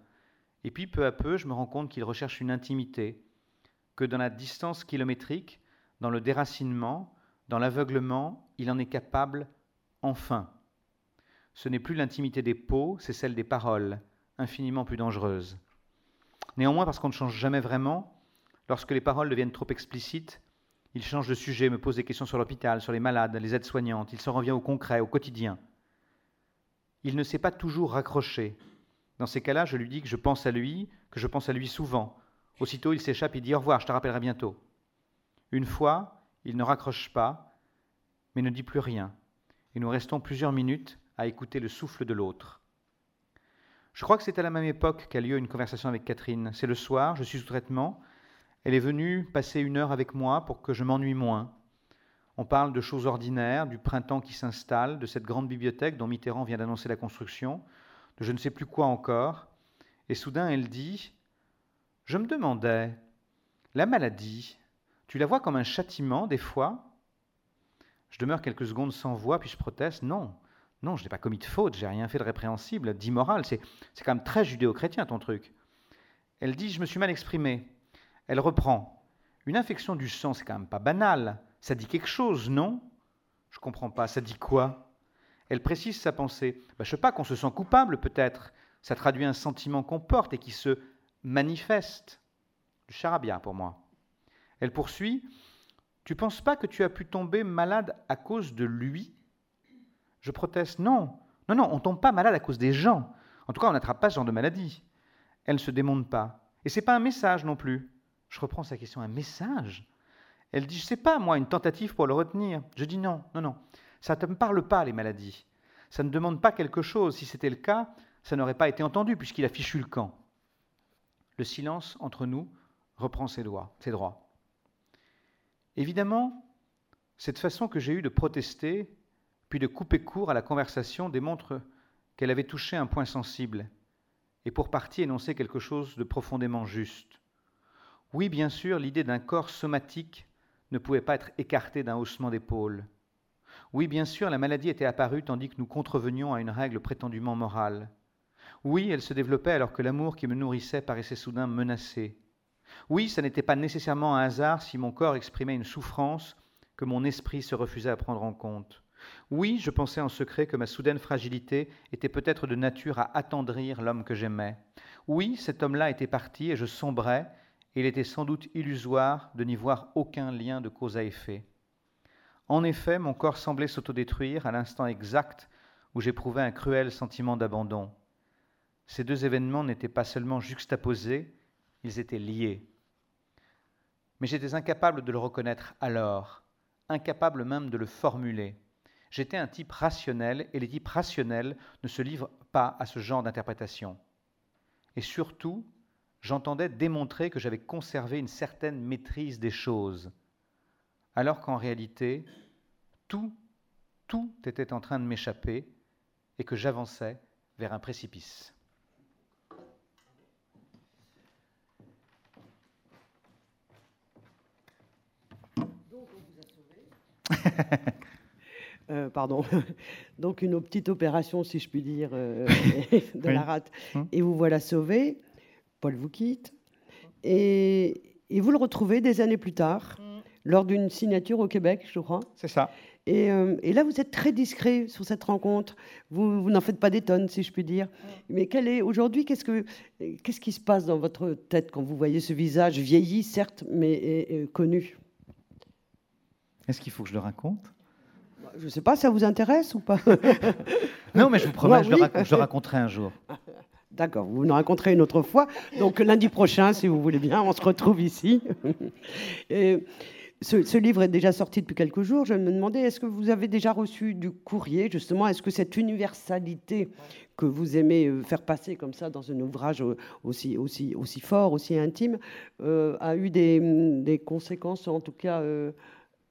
B: Et puis, peu à peu, je me rends compte qu'il recherche une intimité, que dans la distance kilométrique, dans le déracinement, dans l'aveuglement, il en est capable enfin. Ce n'est plus l'intimité des peaux, c'est celle des paroles, infiniment plus dangereuse. Néanmoins, parce qu'on ne change jamais vraiment, lorsque les paroles deviennent trop explicites, il change de sujet, me pose des questions sur l'hôpital, sur les malades, les aides-soignantes, il se revient au concret, au quotidien il ne s'est pas toujours raccroché. Dans ces cas-là, je lui dis que je pense à lui, que je pense à lui souvent. Aussitôt, il s'échappe et dit au revoir, je te rappellerai bientôt. Une fois, il ne raccroche pas, mais ne dit plus rien. Et nous restons plusieurs minutes à écouter le souffle de l'autre. Je crois que c'est à la même époque qu'a lieu une conversation avec Catherine. C'est le soir, je suis sous traitement. Elle est venue passer une heure avec moi pour que je m'ennuie moins. On parle de choses ordinaires, du printemps qui s'installe, de cette grande bibliothèque dont Mitterrand vient d'annoncer la construction, de je ne sais plus quoi encore. Et soudain, elle dit Je me demandais, la maladie, tu la vois comme un châtiment des fois? Je demeure quelques secondes sans voix, puis je proteste Non, non, je n'ai pas commis de faute, j'ai rien fait de répréhensible, d'immoral. C'est, quand même très judéo-chrétien ton truc. Elle dit Je me suis mal exprimée. Elle reprend Une infection du sang, c'est quand même pas banal. Ça dit quelque chose, non? Je ne comprends pas. Ça dit quoi? Elle précise sa pensée. Bah, je ne sais pas, qu'on se sent coupable peut-être. Ça traduit un sentiment qu'on porte et qui se manifeste. Du charabia pour moi. Elle poursuit. Tu penses pas que tu as pu tomber malade à cause de lui? Je proteste. Non. Non, non, on tombe pas malade à cause des gens. En tout cas, on n'attrape pas ce genre de maladie. Elle ne se démonte pas. Et c'est pas un message non plus. Je reprends sa question. Un message elle dit, je ne sais pas, moi, une tentative pour le retenir. Je dis non, non, non. Ça ne me parle pas, les maladies. Ça ne demande pas quelque chose. Si c'était le cas, ça n'aurait pas été entendu, puisqu'il a fichu le camp. Le silence entre nous reprend ses, droits, ses droits. Évidemment, cette façon que j'ai eue de protester, puis de couper court à la conversation, démontre qu'elle avait touché un point sensible, et pour partie énoncé quelque chose de profondément juste. Oui, bien sûr, l'idée d'un corps somatique ne pouvait pas être écarté d'un haussement d'épaule. Oui, bien sûr, la maladie était apparue tandis que nous contrevenions à une règle prétendument morale. Oui, elle se développait alors que l'amour qui me nourrissait paraissait soudain menacé. Oui, ça n'était pas nécessairement un hasard si mon corps exprimait une souffrance que mon esprit se refusait à prendre en compte. Oui, je pensais en secret que ma soudaine fragilité était peut-être de nature à attendrir l'homme que j'aimais. Oui, cet homme-là était parti et je sombrais, il était sans doute illusoire de n'y voir aucun lien de cause à effet. En effet, mon corps semblait s'autodétruire à l'instant exact où j'éprouvais un cruel sentiment d'abandon. Ces deux événements n'étaient pas seulement juxtaposés, ils étaient liés. Mais j'étais incapable de le reconnaître alors, incapable même de le formuler. J'étais un type rationnel et les types rationnels ne se livrent pas à ce genre d'interprétation. Et surtout, j'entendais démontrer que j'avais conservé une certaine maîtrise des choses, alors qu'en réalité, tout, tout était en train de m'échapper et que j'avançais vers un précipice. (laughs)
A: Euh, pardon. Donc une petite opération, si je puis dire, euh, (laughs) de la rate. Hum. Et vous voilà sauvé. Paul vous quitte. Et, vous le retrouvez des années plus tard, hum. lors d'une signature au Québec, je crois.
B: C'est ça.
A: Euh, et, là, vous êtes très discret sur cette rencontre. Vous, n'en faites pas des tonnes, si je puis dire. Hum. Mais quel est aujourd'hui Qu'est-ce que qu'est-ce qui se passe dans votre tête quand vous voyez ce visage vieilli, certes, mais connu?
B: Est-ce qu'il faut que je le raconte?
A: Je ne sais pas, ça vous intéresse ou pas? (laughs)
B: Non, mais je vous promets, je, le raconterai un jour. (laughs)
A: D'accord, vous nous raconterez une autre fois. Donc lundi prochain, si vous voulez bien, on se retrouve ici. (laughs) Et ce, livre est déjà sorti depuis quelques jours. Je me demandais, est-ce que vous avez déjà reçu du courrier, justement? Est-ce que cette universalité que vous aimez euh, faire passer comme ça dans un ouvrage aussi, aussi, aussi fort, aussi intime, euh, a eu des, conséquences, en tout cas euh,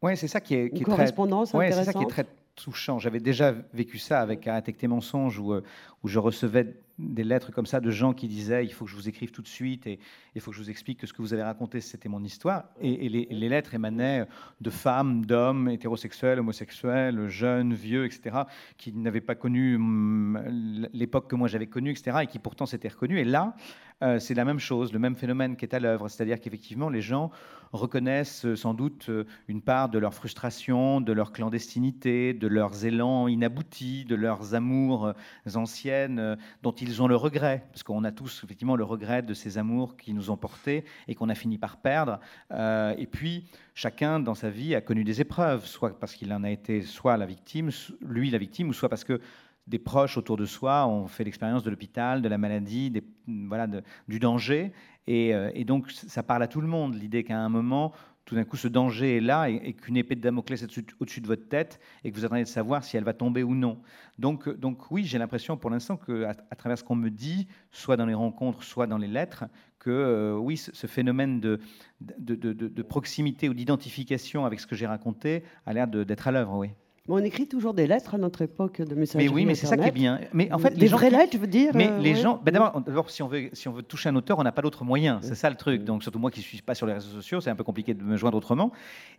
B: oui, c'est ça qui est, qui
A: est correspondance
B: très, ouais, c'est ça qui est très touchant. J'avais déjà vécu ça avec Arrêtez tes mensonges où, euh, où je recevais des lettres comme ça de gens qui disaient il faut que je vous écrive tout de suite et il faut que je vous explique que ce que vous avez raconté c'était mon histoire et, les, lettres émanaient de femmes, d'hommes hétérosexuels, homosexuels, jeunes, vieux, etc. qui n'avaient pas connu hum, l'époque que moi j'avais connue, etc. et qui pourtant s'étaient reconnus. Et là, euh, c'est la même chose, le même phénomène qui est à l'œuvre, c'est-à-dire qu'effectivement les gens reconnaissent euh, sans doute euh, une part de leur frustration, de leur clandestinité, de leurs élans inaboutis, de leurs amours anciennes dont ils ont le regret, parce qu'on a tous effectivement le regret de ces amours qui nous ont portés et qu'on a fini par perdre. Et puis, chacun dans sa vie a connu des épreuves, soit parce qu'il en a été soit la victime, lui la victime, ou soit parce que des proches autour de soi ont fait l'expérience de l'hôpital, de la maladie, des, voilà, du danger. Et, euh, donc, ça parle à tout le monde, l'idée qu'à un moment, tout d'un coup, ce danger est là et, qu'une épée de Damoclès est au-dessus de votre tête et que vous attendez de savoir si elle va tomber ou non. Donc, donc oui, j'ai l'impression pour l'instant qu'à à travers ce qu'on me dit, soit dans les rencontres, soit dans les lettres, que euh, oui, ce, phénomène de, de proximité ou d'identification avec ce que j'ai raconté a l'air d'être à l'œuvre, oui
A: on écrit toujours des lettres à notre époque de messagerie.
B: Mais oui, mais c'est ça qui est bien. Mais en fait,
A: les vraies lettres, je veux dire.
B: Mais les euh, gens, ben d'abord, si on veut, si on veut toucher un auteur, on n'a pas d'autre moyen. C'est ça le truc. Donc surtout moi qui suis pas sur les réseaux sociaux, c'est un peu compliqué de me joindre autrement.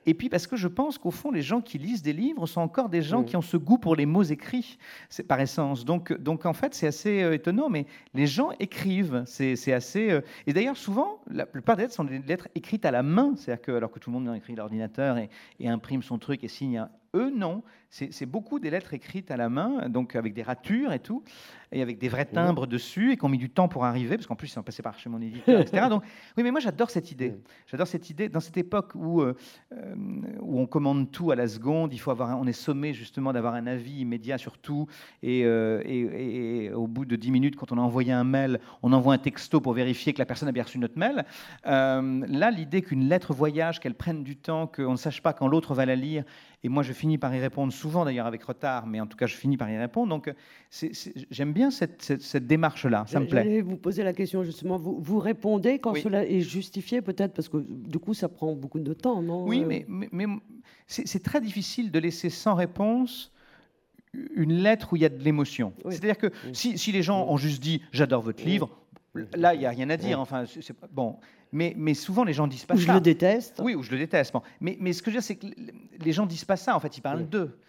B: Et puis parce que je pense qu'au fond, les gens qui lisent des livres sont encore des gens qui ont ce goût pour les mots écrits, c'est par essence. Donc, donc en fait, c'est assez euh, étonnant, mais les gens écrivent. C'est assez. Euh, et d'ailleurs, souvent, la plupart des lettres sont des lettres écrites à la main, c'est-à-dire que alors que tout le monde écrit l'ordinateur et, et imprime son truc et signe eux, non. C'est beaucoup des lettres écrites à la main, donc avec des ratures et tout, et avec des vrais timbres dessus, et qui ont mis du temps pour arriver, parce qu'en plus, ils sont passés par chez mon éditeur, etc. (laughs) Donc, oui, mais moi, j'adore cette idée. J'adore cette idée. Dans cette époque où, euh, euh, où on commande tout à la seconde, il faut avoir on est sommé justement d'avoir un avis immédiat sur tout, euh, et, et, au bout de 10 minutes, quand on a envoyé un mail, on envoie un texto pour vérifier que la personne a bien reçu notre mail. là, l'idée qu'une lettre voyage, qu'elle prenne du temps, qu'on ne sache pas quand l'autre va la lire, et moi, je finis par y répondre, souvent d'ailleurs avec retard, mais en tout cas, je finis par y répondre. Donc, j'aime bien cette, cette, démarche-là, ça me plaît.
A: J'allais vous poser la question, justement. Vous, vous répondez quand cela est justifié, peut-être, parce que du coup, ça prend beaucoup de temps, non
B: Oui, euh, mais, mais, c'est très difficile de laisser sans réponse une lettre où il y a de l'émotion. C'est-à-dire que si, si, les gens ont juste dit « j'adore votre livre », là, il n'y a rien à dire. Enfin, c'est bon. Mais, mais, souvent, les gens disent pas
A: ça. Ou je le déteste.
B: Oui, ou je le déteste. Mais, mais, ce que je veux dire, c'est que les gens disent pas ça. En fait, ils parlent d'eux.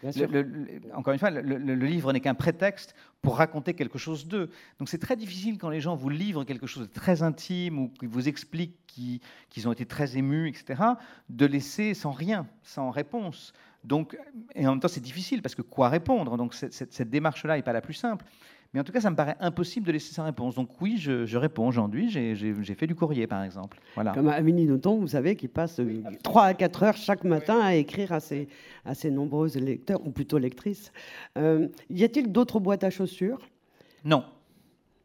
B: encore une fois, le, livre n'est qu'un prétexte pour raconter quelque chose d'eux. Donc, c'est très difficile quand les gens vous livrent quelque chose de très intime ou qu'ils vous expliquent qu'ils ont été très émus, etc., de laisser sans rien, sans réponse. Donc, et en même temps, c'est difficile parce que quoi répondre? Donc, cette, cette démarche-là n'est pas la plus simple. Mais en tout cas, ça me paraît impossible de laisser sa réponse. Donc oui, je, réponds aujourd'hui. J'ai fait du courrier, par exemple. Voilà.
A: Comme Amélie Nothomb, vous savez, qui passe 3 à 4 heures chaque matin à écrire à ses, à ses nombreuses lecteurs, ou plutôt lectrices. Euh, y a-t-il d'autres boîtes à chaussures?
B: Non.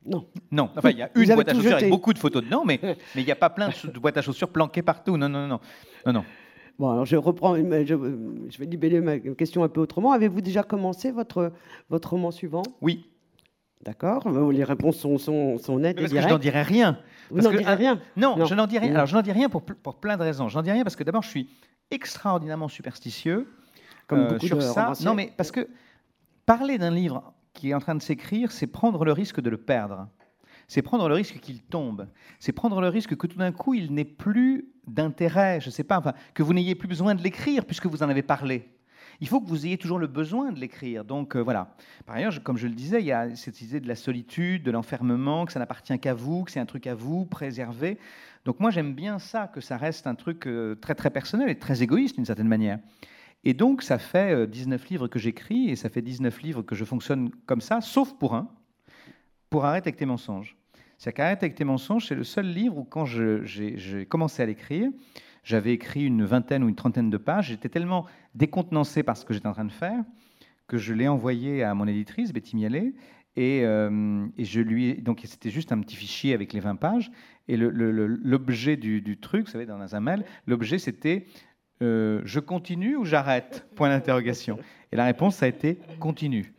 A: Non.
B: Non. Enfin, il y a une boîte à chaussures avec beaucoup de photos dedans, mais il n'y a pas plein de boîtes à chaussures planquées partout. Non, non, non. non, non.
A: Bon, alors je reprends, je, je vais libeller ma question un peu autrement. Avez-vous déjà commencé votre, votre roman suivant?
B: Oui.
A: D'accord Les réponses sont, sont, sont nettes
B: Parce
A: et
B: que je n'en dirai rien.
A: Vous n'en direz
B: ah,
A: rien
B: Non,
A: Non.
B: je n'en dis rien.
A: Non.
B: Alors, je n'en dis rien pour, pour plein de raisons. Je n'en dis rien parce que d'abord, je suis extraordinairement superstitieux
A: Comme
B: euh,
A: beaucoup
B: sur
A: de
B: ça. Non, mais parce que parler d'un livre qui est en train de s'écrire, c'est prendre le risque de le perdre. C'est prendre le risque qu'il tombe. C'est prendre le risque que tout d'un coup, il n'ait plus d'intérêt, je ne sais pas, enfin, que vous n'ayez plus besoin de l'écrire puisque vous en avez parlé. Il faut que vous ayez toujours le besoin de l'écrire. Donc euh, voilà. Par ailleurs, comme je le disais, il y a cette idée de la solitude, de l'enfermement, que ça n'appartient qu'à vous, que c'est un truc à vous, préservé. Donc moi, j'aime bien ça, que ça reste un truc euh, très très personnel et très égoïste d'une certaine manière. Et donc, ça fait euh, 19 livres que j'écris et ça fait 19 livres que je fonctionne comme ça, sauf pour un, pour Arrête avec tes mensonges. C'est-à-dire qu'Arrête avec tes mensonges, c'est le seul livre où, quand j'ai commencé à l'écrire, j'avais écrit une vingtaine ou une trentaine de pages. J'étais tellement décontenancé par ce que j'étais en train de faire que je l'ai envoyé à mon éditrice, Betty Miellet, et, euh, et je lui donc c'était juste un petit fichier avec les 20 pages. Et l'objet du, du truc, vous savez, dans un mail, l'objet c'était euh, je continue ou j'arrête? Point d'interrogation. Et la réponse ça a été continue.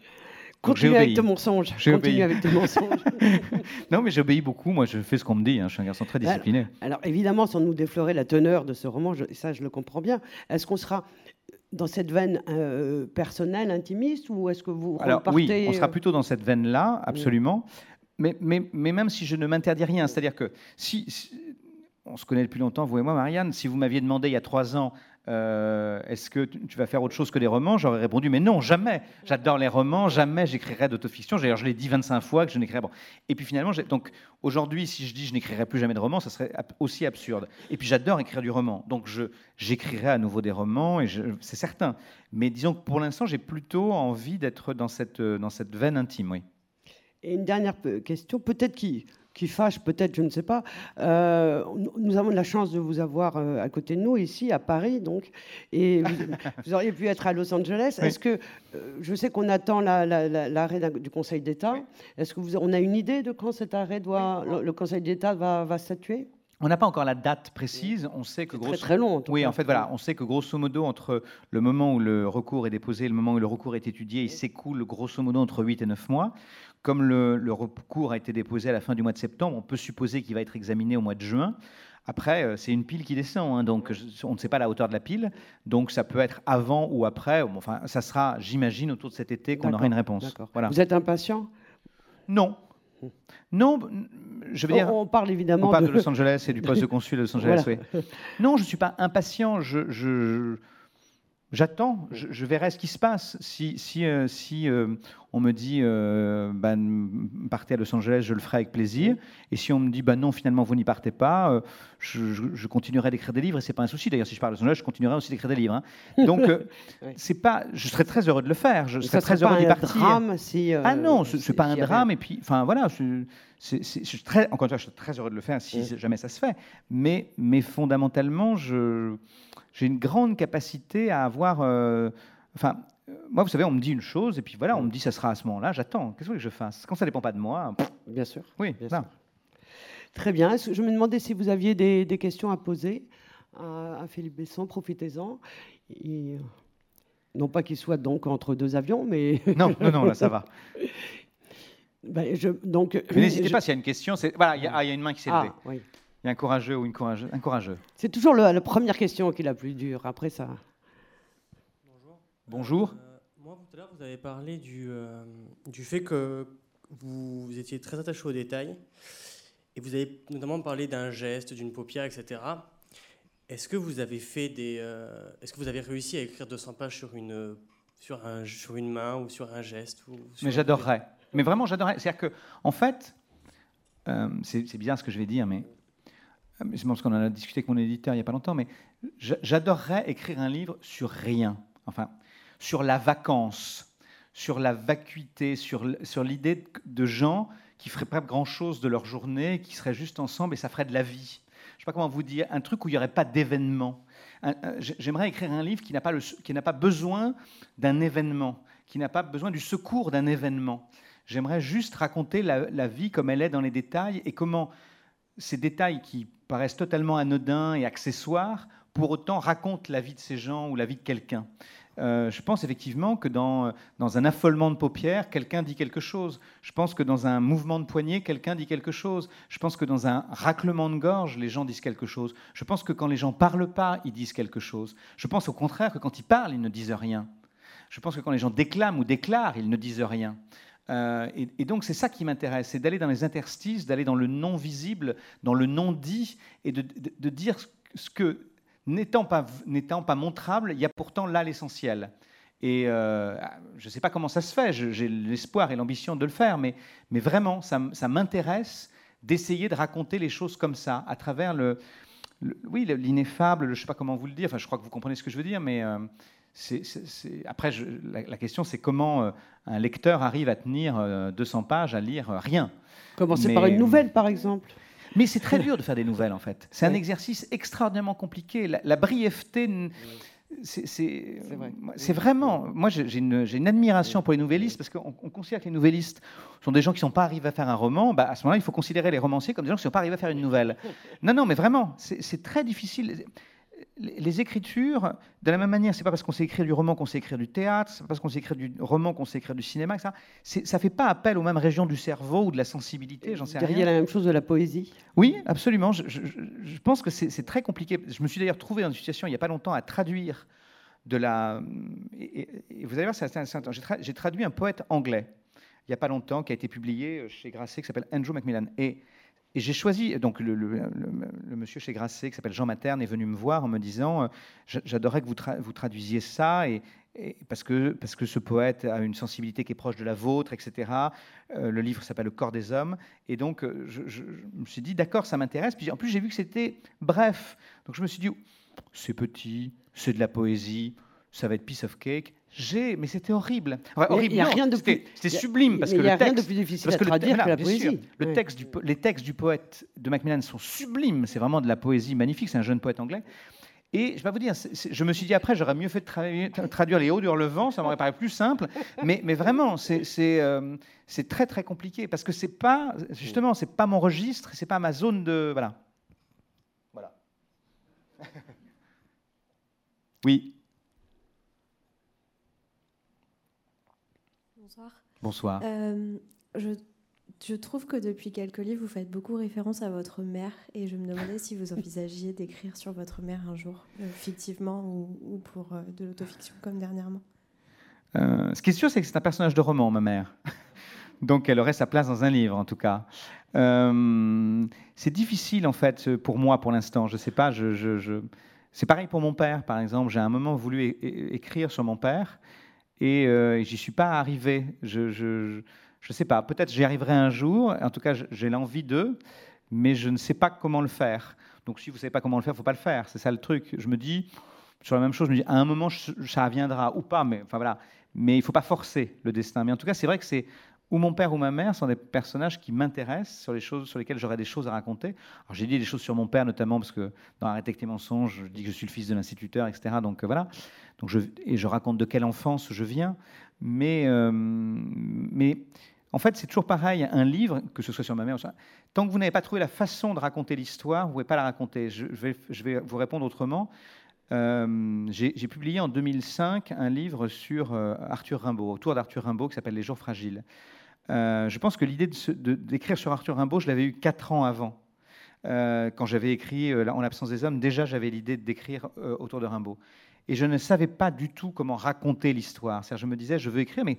A: Continue avec mensonges.
B: J'ai
A: Continue avec tes mensonges. (laughs)
B: Non, mais j'obéis beaucoup. Moi, je fais ce qu'on me dit. hein. Je suis un garçon très discipliné.
A: Alors évidemment, sans nous déflorer la teneur de ce roman, je- ça je le comprends bien. Est-ce qu'on sera dans cette veine euh, personnelle, intimiste, ou est-ce que vous
B: Alors
A: repartez
B: oui, on sera
A: euh,
B: plutôt dans cette veine-là, absolument. Mais, mais, mais même si je ne m'interdis rien, c'est-à-dire que si, si- on se connaît depuis longtemps, vous et moi, Marianne, si vous m'aviez demandé il y a trois ans, euh, est-ce que tu vas faire autre chose que des romans, j'aurais répondu, mais non, jamais. J'adore les romans, jamais j'écrirai d'autofiction. D'ailleurs, je l'ai dit 25 fois que je n'écrirai. Bon. Et puis finalement, donc aujourd'hui, si je dis je n'écrirai plus jamais de romans, ça serait aussi absurde. Et puis j'adore écrire du roman, donc j'écrirai à nouveau des romans, et c'est certain. Mais disons que pour l'instant, j'ai plutôt envie d'être dans cette, euh, dans cette veine intime, oui.
A: Et une dernière pe- question, peut-être qui, qui fâche, peut-être, je ne sais pas. Euh, nous- avons de la chance de vous avoir euh, à côté de nous, ici, à Paris, donc. Et vous, (laughs) vous auriez pu être à Los Angeles.
B: Oui.
A: Est-ce que, euh, je sais qu'on attend la- la- la- l'arrêt du Conseil d'État. Est-ce que vous, on a une idée de quand cet arrêt doit, le, le Conseil d'État va, va statuer?
B: On n'a pas encore la date précise. On sait que
A: Très très long. En tout
B: Oui,
A: cas.
B: en fait, voilà, on sait que grosso modo, entre le moment où le recours est déposé et le moment où le recours est étudié, il s'écoule grosso modo entre 8 et 9 mois. Comme le, le recours a été déposé à la fin du mois de septembre, on peut supposer qu'il va être examiné au mois de juin. Après, euh, c'est une pile qui descend, hein, donc on ne sait pas la hauteur de la pile. Donc ça peut être avant ou après. Enfin, ça sera, j'imagine, autour de cet été qu'on aura une réponse. Voilà.
A: Vous êtes impatient?
B: Non. Non, je veux dire.
A: on, on parle évidemment
B: On parle
A: de...
B: de Los Angeles et du poste de consul de Los Angeles, (laughs)
A: Voilà.
B: oui. Non, je ne suis pas impatient. Je, je- j'attends. Je, je verrai ce qui se passe. Si, si, euh, si euh, on me dit euh, ben, partez à Los Angeles, je le ferai avec plaisir. Et si on me dit ben, non, finalement, vous n'y partez pas, euh, je, je- je continuerai d'écrire des livres et c'est pas un souci. D'ailleurs, si je pars à Los Angeles, je continuerai aussi d'écrire des livres. hein. (laughs) Donc,
A: Oui.
B: c'est pas. Je serais très heureux de le faire. Je serais très heureux
A: pas
B: d'y
A: un
B: partir.
A: drame si...
B: Ah non, ce n'est
A: si-
B: pas un drame. Et puis, enfin voilà, c'est- très, encore une fois, je suis très heureux de le faire si jamais ça se fait. Mais, mais fondamentalement, je, j'ai une grande capacité à avoir. euh, enfin, euh, moi, vous savez, on me dit une chose et puis voilà, on me dit ça sera à ce moment-là. J'attends. Qu'est-ce que je fasse? Quand ça dépend pas de moi, pff,
A: Bien sûr.
B: oui,
A: Bien sûr. Très bien. Je me demandais si vous aviez des, des questions à poser à, à Philippe Besson. Profitez-en. Et, euh, non pas qu'il soit donc entre deux avions, mais (laughs)
B: Non, non, non, là ça va.
A: ben, je, donc.
B: N'hésitez
A: je-
B: pas s'il y a une question. Voilà, il y, a- ah, il y a une main qui s'est levée.
A: Ah, oui.
B: Il y a un courageux ou une courageuse, un courageux.
A: C'est toujours le- la première question qui est la plus dure. Après ça.
C: Bonjour.
B: Bonjour.
C: Euh, moi, tout à l'heure, vous avez parlé du, euh, du fait que vous, vous étiez très attaché aux détails et vous avez notamment parlé d'un geste, d'une paupière, etc. Est-ce que vous avez fait des, euh, est-ce que vous avez réussi à écrire 200 pages sur une, sur un, sur une main ou sur un geste ou sur
B: Mais j'adorerais. Mais vraiment, j'adorerais. C'est-à-dire que, en fait, euh, c'est bizarre ce que je vais dire, mais c'est parce qu'on en a discuté avec mon éditeur il n'y a pas longtemps, mais j'a- j'adorerais écrire un livre sur rien. Enfin, sur la vacance, sur la vacuité, sur, l'idée de, gens qui feraient pas grand-chose de leur journée, qui seraient juste ensemble et ça ferait de la vie. Je ne sais pas comment vous dire, un truc où il n'y aurait pas d'événement. J'aimerais écrire un livre qui n'a pas, pas besoin d'un événement, qui n'a pas besoin du secours d'un événement. J'aimerais juste raconter la vie comme elle est dans les détails et comment ces détails qui paraissent totalement anodins et accessoires pour autant raconte la vie de ces gens ou la vie de quelqu'un. Euh, je pense effectivement que dans, dans un affolement de paupières, quelqu'un dit quelque chose. Je pense que dans un mouvement de poignet, quelqu'un dit quelque chose. Je pense que dans un raclement de gorge, les gens disent quelque chose. Je pense que quand les gens parlent pas, ils disent quelque chose. Je pense au contraire que quand ils parlent, ils ne disent rien. Je pense que quand les gens déclament ou déclarent, ils ne disent rien. Euh, et, donc c'est ça qui m'intéresse, c'est d'aller dans les interstices, d'aller dans le non visible, dans le non dit, et de, dire ce que n'étant pas, n'étant pas montrable, il y a pourtant là l'essentiel. Et euh, je ne sais pas comment ça se fait, j'ai l'espoir et l'ambition de le faire, mais, mais vraiment, ça, ça m'intéresse d'essayer de raconter les choses comme ça, à travers le, oui, l'ineffable, je ne sais pas comment vous le dire, enfin, je crois que vous comprenez ce que je veux dire, mais euh, c'est, après, la, question, c'est comment euh, un lecteur arrive à tenir 200 pages, à lire rien.
A: Commencer par une nouvelle, par exemple.
B: Mais c'est très dur de faire des (laughs) nouvelles, en fait. C'est un exercice extraordinairement compliqué. La, brièveté, c'est vraiment. Moi, j'ai une, admiration pour les nouvellistes parce qu'on considère que les nouvellistes sont des gens qui ne sont pas arrivés à faire un roman. Bah, à ce moment-là, il faut considérer les romanciers comme des gens qui ne sont pas arrivés à faire une nouvelle. Non, non, mais vraiment, c'est très difficile les écritures, de la même manière, c'est pas parce qu'on sait écrire du roman qu'on sait écrire du théâtre, c'est pas parce qu'on sait écrire du roman qu'on sait écrire du cinéma, ça, ça fait pas appel aux mêmes régions du cerveau ou de la sensibilité, j'en sais rien.
A: Il y a la même chose de la poésie?
B: Oui, absolument. Je, pense que c'est très compliqué. Je me suis d'ailleurs trouvé dans une situation il n'y a pas longtemps à traduire de la. Et, vous allez voir, c'est intéressant. J'ai traduit un poète anglais il n'y a pas longtemps qui a été publié chez Grasset qui s'appelle Andrew Macmillan. Et et j'ai choisi, donc le, monsieur chez Grasset, qui s'appelle Jean Materne, est venu me voir en me disant euh, J'adorerais que vous, vous, traduisiez ça, et, parce, que, parce que ce poète a une sensibilité qui est proche de la vôtre, etc. Euh, le livre s'appelle Le corps des hommes. Et donc, euh, je, je me suis dit D'accord, ça m'intéresse. Puis en plus, j'ai vu que c'était bref. Donc je me suis dit C'est petit, c'est de la poésie, ça va être piece of cake mais c'était horrible.
A: il y a rien de plus.
B: C'était sublime parce que le
A: texte. de plus difficile à traduire que la poésie.
B: le texte du, les textes du poète de Macmillan sont sublimes. C'est vraiment de la poésie magnifique. C'est un jeune poète anglais. Et je vais vous dire, je me suis dit après, j'aurais mieux fait de traduire les hauts du vent, ça m'aurait paru plus simple. (laughs) Mais, mais vraiment, euh, c'est très très compliqué parce que c'est pas justement, c'est pas mon registre, c'est pas ma zone de voilà. Voilà. (laughs) oui. Bonsoir.
D: Euh, je, trouve que depuis quelques livres, vous faites beaucoup référence à votre mère et je me demandais si vous (laughs) envisagiez d'écrire sur votre mère un jour, euh, fictivement ou, pour euh, de l'autofiction comme dernièrement.
B: ce qui est sûr, c'est que c'est un personnage de roman, ma mère. (laughs) Donc elle aurait sa place dans un livre, en tout cas. c'est difficile, en fait, pour moi, pour l'instant. Je ne sais pas, je, c'est pareil pour mon père, par exemple. J'ai un moment voulu écrire sur mon père. Et euh, j'y suis pas arrivé. Je ne je, sais pas. Peut-être j'y arriverai un jour. En tout cas, j'ai l'envie d'eux, mais je ne sais pas comment le faire. Donc, si vous ne savez pas comment le faire, il ne faut pas le faire. C'est ça le truc. Je me dis, sur la même chose, je me dis, à un moment, ça viendra ou pas. Mais, enfin, voilà. mais il ne faut pas forcer le destin. Mais en tout cas, c'est vrai que c'est ou mon père ou ma mère sont des personnages qui m'intéressent, sur sur lesquelles j'aurais des choses à raconter. Alors j'ai dit des choses sur mon père notamment parce que dans Arrêtez tes mensonges, je dis que je suis le fils de l'instituteur, etc. Donc euh, voilà. Donc et je raconte de quelle enfance je viens. Mais, euh, mais en fait, c'est toujours pareil. Un livre, que ce soit sur ma mère, tant que vous n'avez pas trouvé la façon de raconter l'histoire, vous ne pouvez pas la raconter. Je, vais, je vais vous répondre autrement. Euh, j'ai publié en 2005 un livre sur Arthur Rimbaud, autour d'Arthur Rimbaud, qui s'appelle Les jours fragiles. Euh, je pense que l'idée d'écrire sur Arthur Rimbaud, je l'avais eu quatre ans avant. Euh, quand j'avais écrit euh, En l'absence des hommes, déjà j'avais l'idée d'écrire autour de Rimbaud. Et je ne savais pas du tout comment raconter l'histoire. Je me disais, je veux écrire, mais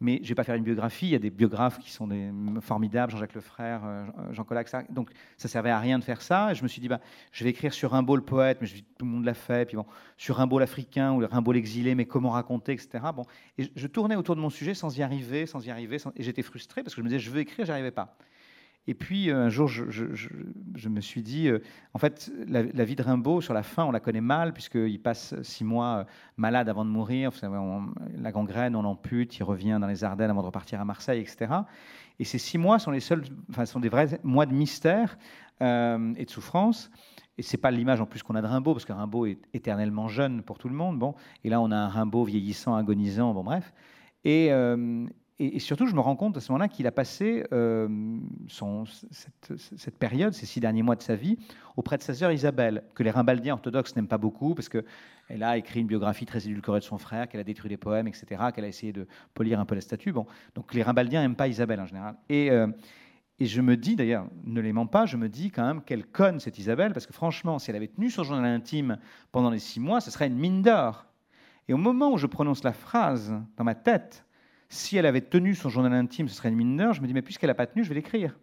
B: mais je ne vais pas faire une biographie. Il y a des biographes qui sont des, formidables, Jean-Jacques Lefrère, euh, Jean Collac. Donc ça servait à rien de faire ça. Je me suis dit, bah, je vais écrire sur Rimbaud le poète, mais je tout le monde l'a fait. Puis bon, sur Rimbaud l'Africain ou Rimbaud l'exilé, mais comment raconter, etc. Bon, et je tournais autour de mon sujet sans y arriver, sans y arriver. et j'étais frustré parce que je me disais, je veux écrire, j'arrivais pas. Et puis euh, un jour, je, me suis dit, euh, en fait, la, vie de Rimbaud, sur la fin, on la connaît mal, puisqu'il passe six mois euh, malade avant de mourir. la gangrène, on l'ampute, il revient dans les Ardennes avant de repartir à Marseille, etc. Et ces six mois sont les seuls, enfin, sont des vrais mois de mystère et de souffrance. Et c'est pas l'image en plus qu'on a de Rimbaud, parce que Rimbaud est éternellement jeune pour tout le monde. Bon, et là, on a un Rimbaud vieillissant, agonisant. Bon, bref. Et, et, surtout, je me rends compte à ce moment-là qu'il a passé euh, cette, période, ces six derniers mois de sa vie, auprès de sa sœur Isabelle, que les Rimbaldiens orthodoxes n'aiment pas beaucoup, parce qu'elle a écrit une biographie très édulcorée de son frère, qu'elle a détruit des poèmes, etc., qu'elle a essayé de polir un peu la statue. Donc les Rimbaldiens n'aiment pas Isabelle en général. Et, euh, et je me dis, d'ailleurs, ne l'aimant pas, je me dis quand même quelle conne cette Isabelle, parce que franchement, si elle avait tenu son journal intime pendant les six mois, ce serait une mine d'or. Et au moment où je prononce la phrase dans ma tête, si elle avait tenu son journal intime, ce serait une mine d'or. Je me dis, mais puisqu'elle n'a pas tenu, je vais l'écrire.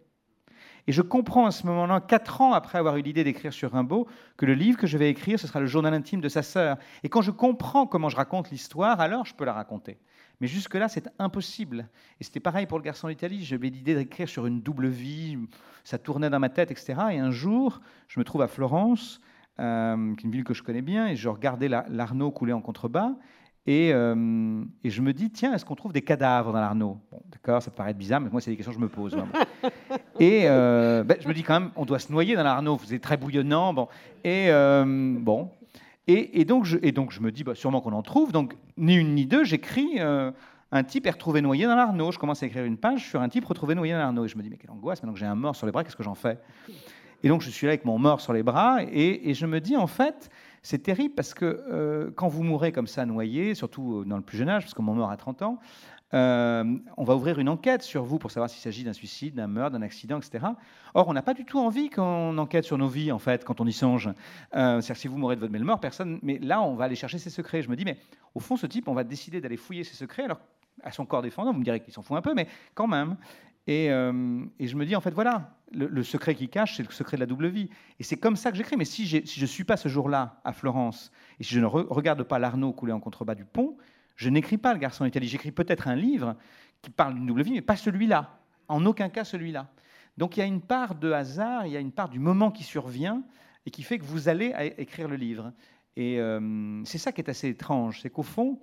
B: Et je comprends à ce moment-là, quatre ans après avoir eu l'idée d'écrire sur Rimbaud, que le livre que je vais écrire, ce sera le journal intime de sa sœur. Et quand je comprends comment je raconte l'histoire, alors je peux la raconter. Mais jusque-là, c'est impossible. Et c'était pareil pour le garçon d'Italie. J'avais l'idée d'écrire sur une double vie, ça tournait dans ma tête, etc. Et un jour, je me trouve à Florence, euh, qui est une ville que je connais bien, et je regardais l'Arnaud couler en contrebas. Euh, et, je me dis, tiens, est-ce qu'on trouve des cadavres dans l'Arnaud? Bon, d'accord, ça peut paraître bizarre, mais moi, c'est des questions que je me pose. (laughs) et euh, ben, je me dis quand même, on doit se noyer dans l'Arnaud, c'est très bouillonnant. Bon, et euh, bon. Et, donc je, et donc je me dis, bah, sûrement qu'on en trouve. Donc, ni une ni deux, j'écris un type est retrouvé noyé dans l'Arnaud. Je commence à écrire une page sur un type retrouvé noyé dans l'Arnaud. Et je me dis, mais quelle angoisse, maintenant que j'ai un mort sur les bras, qu'est-ce que j'en fais? Et donc, je suis là avec mon mort sur les bras, et, et je me dis, en fait, c'est terrible parce que euh, quand vous mourrez comme ça noyé, surtout dans le plus jeune âge, parce qu'on meurt à 30 ans, euh, on va ouvrir une enquête sur vous pour savoir s'il s'agit d'un suicide, d'un meurtre, d'un accident, etc. Or, on n'a pas du tout envie qu'on enquête sur nos vies, en fait, quand on y songe. Euh, C'est-à-dire si vous mourrez de votre mort, personne. Mais là, on va aller chercher ses secrets. Je me dis, mais au fond, ce type, on va décider d'aller fouiller ses secrets. Alors, à son corps défendant, vous me direz qu'il s'en fout un peu, mais quand même. Euh, et, je me dis, en fait, voilà, le, secret qui cache, c'est le secret de la double vie. Et c'est comme ça que j'écris. Mais si, je ne suis pas ce jour-là à Florence, et si je ne regarde pas l'Arnaud couler en contrebas du pont, je n'écris pas Le garçon d'Italie. J'écris peut-être un livre qui parle d'une double vie, mais pas celui-là. En aucun cas celui-là. Donc il y a une part de hasard, il y a une part du moment qui survient et qui fait que vous allez écrire le livre. Et euh, c'est ça qui est assez étrange, c'est qu'au fond,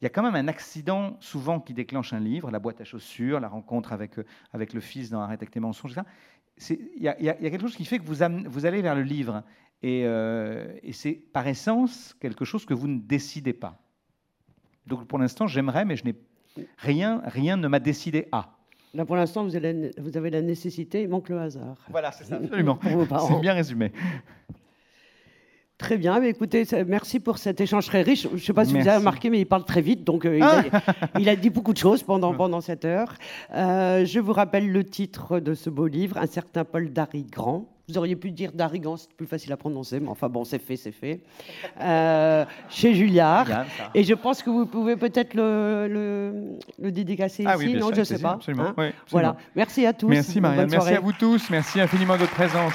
B: il y a quand même un accident souvent qui déclenche un livre, la boîte à chaussures, la rencontre avec, euh, avec le fils dans Arrête avec tes mensonges, Il y, a, quelque chose qui fait que vous, vous allez vers le livre. Et, euh, et c'est par essence quelque chose que vous ne décidez pas. Donc pour l'instant, j'aimerais, mais je n'ai rien, rien ne m'a décidé à.
A: Là, pour l'instant, vous, vous, avez la nécessité, il manque le hasard.
B: Voilà, c'est ça, absolument. (laughs) c'est bien résumé.
A: Très bien, mais écoutez, merci pour cet échange très riche. Je ne sais pas si vous avez remarqué, mais il parle très vite, donc euh, il, a, (laughs) dit beaucoup de choses pendant, pendant cette heure. Euh, je vous rappelle le titre de ce beau livre, Un certain Paul Grand. Vous auriez pu dire d'Arrigan, c'est plus facile à prononcer, mais enfin bon, c'est fait, c'est fait. Euh, chez Julliard. Et je pense que vous pouvez peut-être le, le, dédicacer ah ici, non, je ne sais pas.
B: Absolument,
A: hein. Voilà, merci à tous.
B: Merci Marianne, merci à vous tous, merci infiniment de votre présence.